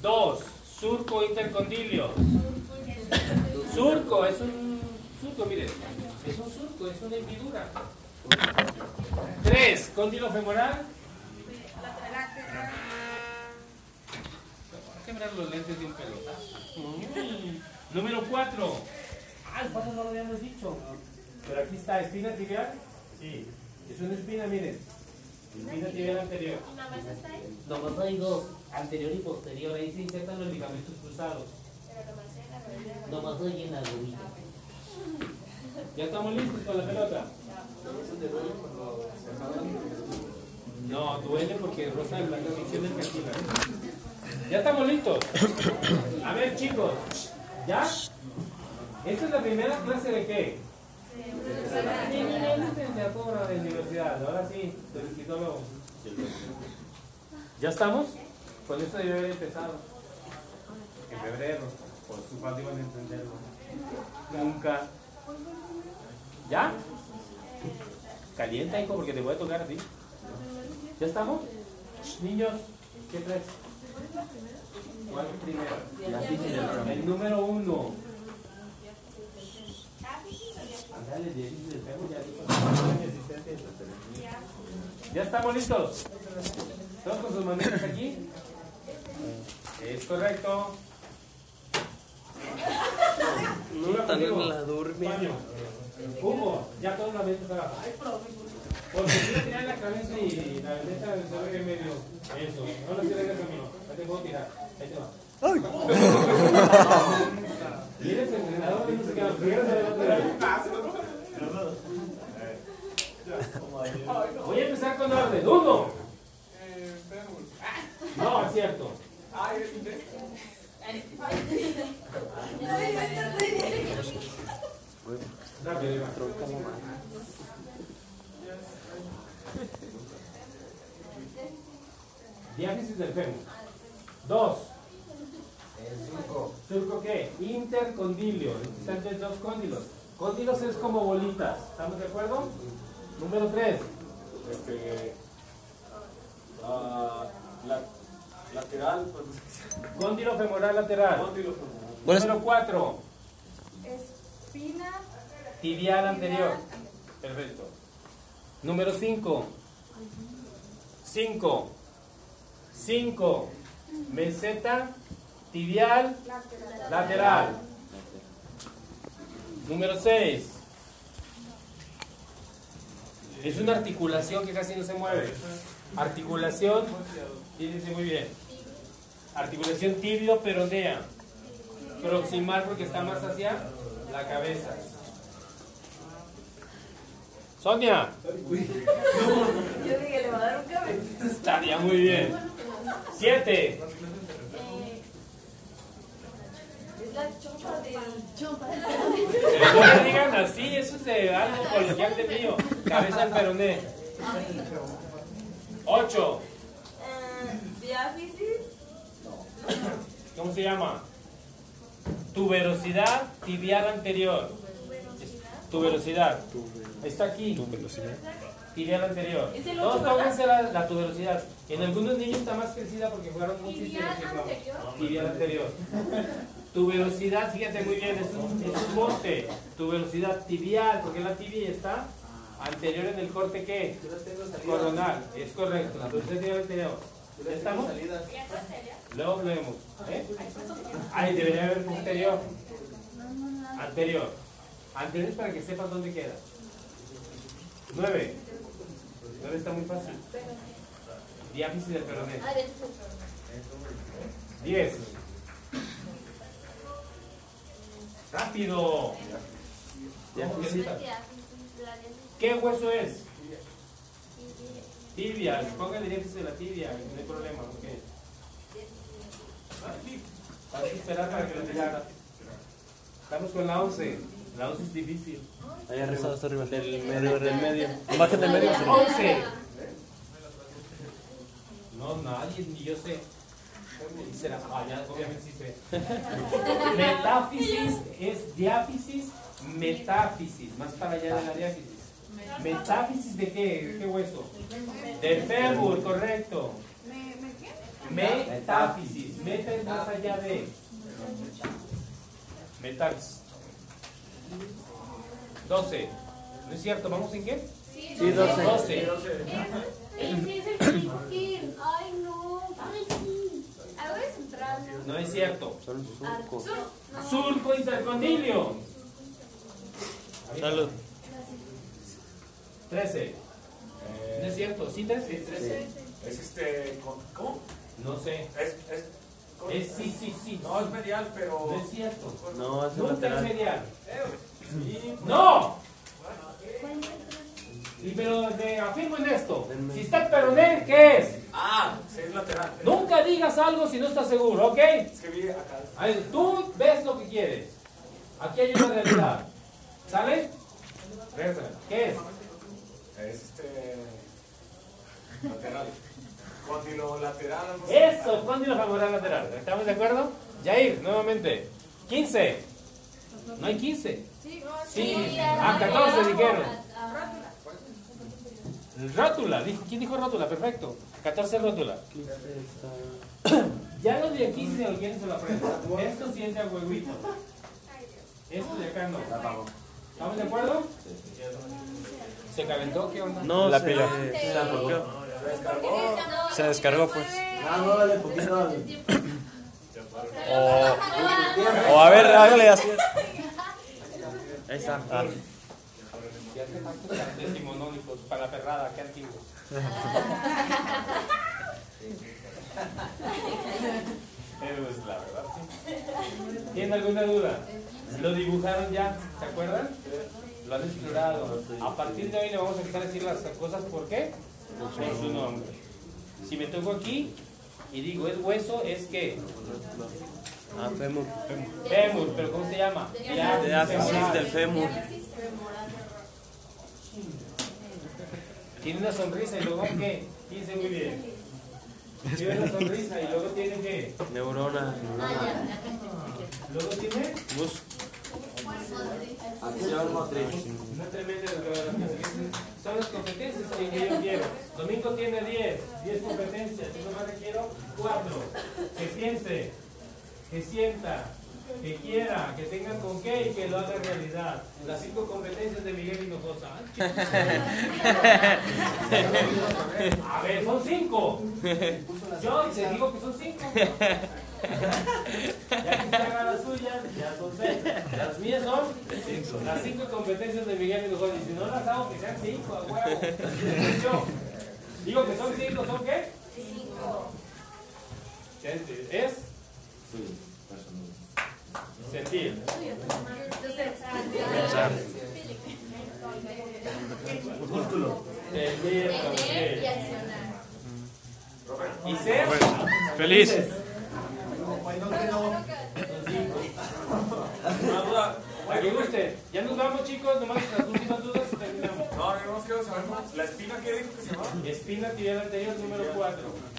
Dos, surco intercondilio. Surco, es un surco, miren. Es un surco, es una hendidura. Tres, cóndilo femoral. Quebrar los lentes de un pelotazo. Mm. Número cuatro. Ah, el paso no lo habíamos dicho. Pero aquí está, espina tibial. Sí. Es una espina, miren. Espina tibial anterior. ¿Y nada más está ahí? Nomás hay dos, anterior y posterior. Ahí se insertan los ligamentos cruzados. Pero nomás en la rodilla. Nomás hay en la rodilla. ¿Ya estamos listos con la pelota? No, duele porque rosa la del cartílago. ¿Ya estamos listos? A ver, chicos. ¿Ya? ¿Esta es la primera clase de qué? Licenciatura de universidad. Ahora sí, lo... ¿Ya estamos? Con esto debe haber empezado. En febrero. Por su parte iban a entenderlo. Nunca. ¿Ya? Calienta, hijo, porque te voy a tocar a ti. ¿Ya estamos? Niños, ¿qué traes? ¿Cuál es primero? El número uno. Del ya dijo. Mi asistente. ¿Ya estamos listos? ¿Todos con sus manitas aquí? Es correcto. No, también la durmió. Hugo, ya todos la mente abajo. Porque si le tiran la cabeza y la neta se ve que medio. Eso, no lo tires a mí. Ya te puedo tirar. Ahí te va. Y eres entrenador de música. Primero se va a tirar. Voy a empezar con orden. Uno. No, es cierto. Va. Diáfisis del fémur. Dos. ¿Surco qué? Intercondilio. Están de dos cóndilos. Cóndilos es como bolitas. ¿Estamos de acuerdo? Número tres. Este. la, lateral, pues. Cóndilo femoral lateral. Cóndilo femoral. Número cuatro. Espina. Tibial anterior. Perfecto. Número 5. 5. 5. Meseta tibial lateral. Número 6. Es una articulación que casi no se mueve. Articulación, fíjense muy bien. Articulación tibio peronea. Proximal porque está más hacia la cabeza. Sonia, Yo dije, le va a dar un cabello. estaría muy bien. Siete. Eh, Es la chompa del chompa. No me digan así, eso es de algo coloquial de mío. Cabeza al peroné. Ocho. Eh, Diáfisis. ¿Cómo se llama? Tuberosidad tibial anterior. Tuberosidad. Está aquí. Tibial anterior. Es el Todos pónganse la, la tuberosidad. En algunos niños está más crecida porque jugaron mucho y se anterior. Tibial anterior. Tu velocidad, fíjate muy bien, es un, es un monte. Tu velocidad tibial, porque la tibia está anterior en el corte ¿qué? Coronal. Es correcto. La velocidad tibial anterior. ¿Ya estamos? Luego vemos. ¿eh? Ahí debería haber posterior. Anterior. Anterior es para que sepas dónde queda. Nueve. Nueve está muy fácil. Diáfisis del peroné. ah, de hecho, pero- Diez. Rápido. Diáfisis. ¿Qué hueso es? Tibia. Póngale diáfisis de la tibia, no hay problema. ok. Hay que esperar para que lo diga. Estamos con la 11. La 11 es difícil. Ahí arriba, hasta arriba. Del medio, del medio. Imagen del medio. sí. 11. No, nadie, ni yo sé. ¿Quién será? Ah, ya, obviamente sí sé. Metáfisis es diáfisis, metáfisis, más para allá de la diáfisis. ¿Metáfisis de qué? ¿De qué hueso? Del fémur, correcto. Metáfisis, meta es más allá de. Metáfisis. 12. ¿No es cierto? ¿Vamos en qué? Sí, Sí, 12. 12. Ese es el chiquitín. Ay, no. Ay, sí. Algo de central, ¿no? No es cierto. Son surcos. Sur. No. Surco intercondilio. Salud. 13. ¿No es cierto? ¿Sí, 13? Es este. con- ¿Cómo? No sé. Es. es Es sí, sí, sí. no, es medial, pero. No es cierto. No, es Nunca es medial. Sí, ¡No! Y pero te afirmo en esto. Si está el peroné, ¿qué es? Ah, sí, es lateral. Nunca digas algo si no estás seguro, ¿ok? Es que vi acá. A ver, tú ves lo que quieres. Aquí hay una realidad. ¿Sale? ¿Qué es? Es este. Lateral. Condilo lateral. Eso, femoral lateral. ¿Estamos de acuerdo? Jair, nuevamente. 15. No hay 15. Sí, Sí. ah, Ah, 14 ah, dijeron. ah, Rótula. ¿Quién dijo rótula? Perfecto. 14 rótula. Ya los de aquí, si se lo quieren, se lo aprenden. Esto sí es de huevito. Esto de acá no. ¿Estamos de acuerdo? ¿Se calentó? ¿Qué onda? No, La se, pila. se apagó. Se descargó, pues. Ah, no, dale poquito. O, o a ver, hágale así. Ahí está. Ah. Ya hace falta decimonónicos para la perrada, qué antiguo. Pero es la verdad, sí. ¿Tienen alguna duda? ¿Lo dibujaron ya? ¿Se acuerdan? Lo han explorado. A partir de hoy le vamos a empezar a decir las cosas por qué. Por su nombre. Si me toco aquí y digo es hueso, es que Ah, fémur. fémur, pero ¿cómo se llama? Diáfisis del fémur. Tiene una sonrisa y luego qué? Fíjense muy bien. Tiene una sonrisa y luego tiene qué? Neurona. Luego tiene Mus. Acción motriz. una tremenda. Son las competencias que yo quiero. Domingo tiene 10, 10 competencias. Yo nomás requiero 4. Que piense, que sienta, que quiera, que tenga con qué y que lo haga realidad. Las 5 competencias de Miguel Hinojosa. A ver, son 5. Yo te digo que son 5. Ya que usted haga las suyas, ya son 6. Las mías son las 5 competencias de Miguel Hinojosa. Y si no las hago, que sean 5, a huevo. Yo digo que son 5, ¿son qué? 5. Es sentir. Y ser. Feliz. No, quedado saber la espina que se llamaba. Espina anterior número 4.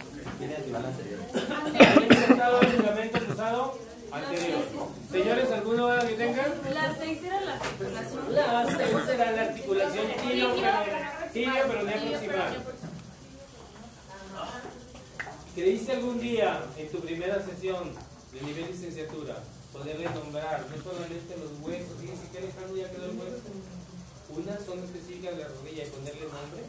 ¿Han insertado el ligamento cruzado anterior? Señores, ¿alguna duda que tengan? Las seis eran las articulaciones. La seis será la articulación tibia, tibia pero no proximal. ¿Creíste algún día en tu primera sesión de nivel licenciatura poderle nombrar no solamente los huesos, fíjense que lejano ya quedó el hueso, una zona específica de la rodilla y ponerle nombre?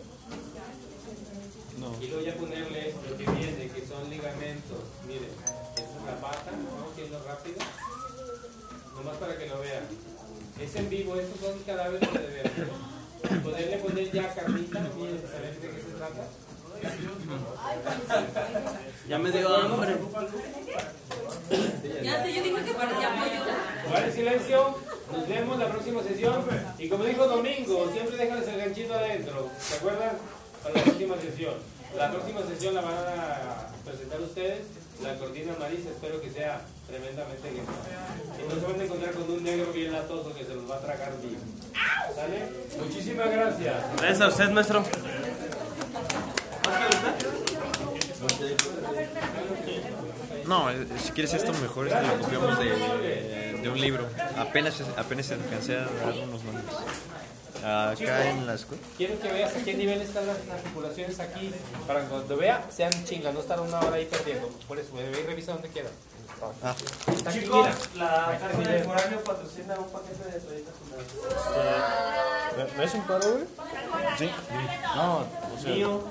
No. Y luego ya ponerle lo que viene, que son ligamentos. Miren, esta es la pata, vamos yendo rápido. Nomás para que lo vean. Es en vivo, estos son cadáveres de. Y poderle poner ya carnita, miren, ¿saben de qué se trata? Ya me dio hambre. Ya sé, yo dije que parecía pollo. Guarden silencio, nos vemos la próxima sesión. Y como dijo Domingo, siempre déjales el ganchito adentro. ¿Se acuerdan? Para la próxima sesión. La próxima sesión la van a presentar ustedes. La cortina Marisa, espero que sea tremendamente bien. Y no se van a encontrar con un negro bien latoso que se los va a tragar vivo. ¿Sale? Muchísimas gracias. Gracias a usted, maestro. No, eh, si quieres esto mejor este lo copiamos de, de un libro. Apenas apenas alcancé a dar unos nombres. Acá en la escuela. Quiero que veas a qué nivel están las articulaciones aquí. Para que cuando vea, sean chingas, no estar una hora ahí perdiendo. Por eso, ve y revisa donde quiera. Ah. Chicos, la del mira. foráneo patrocina un paquete de toallitas húmedas. ¿Me- ¿Me es un paro, güey? Sí. No, o sea, Mío.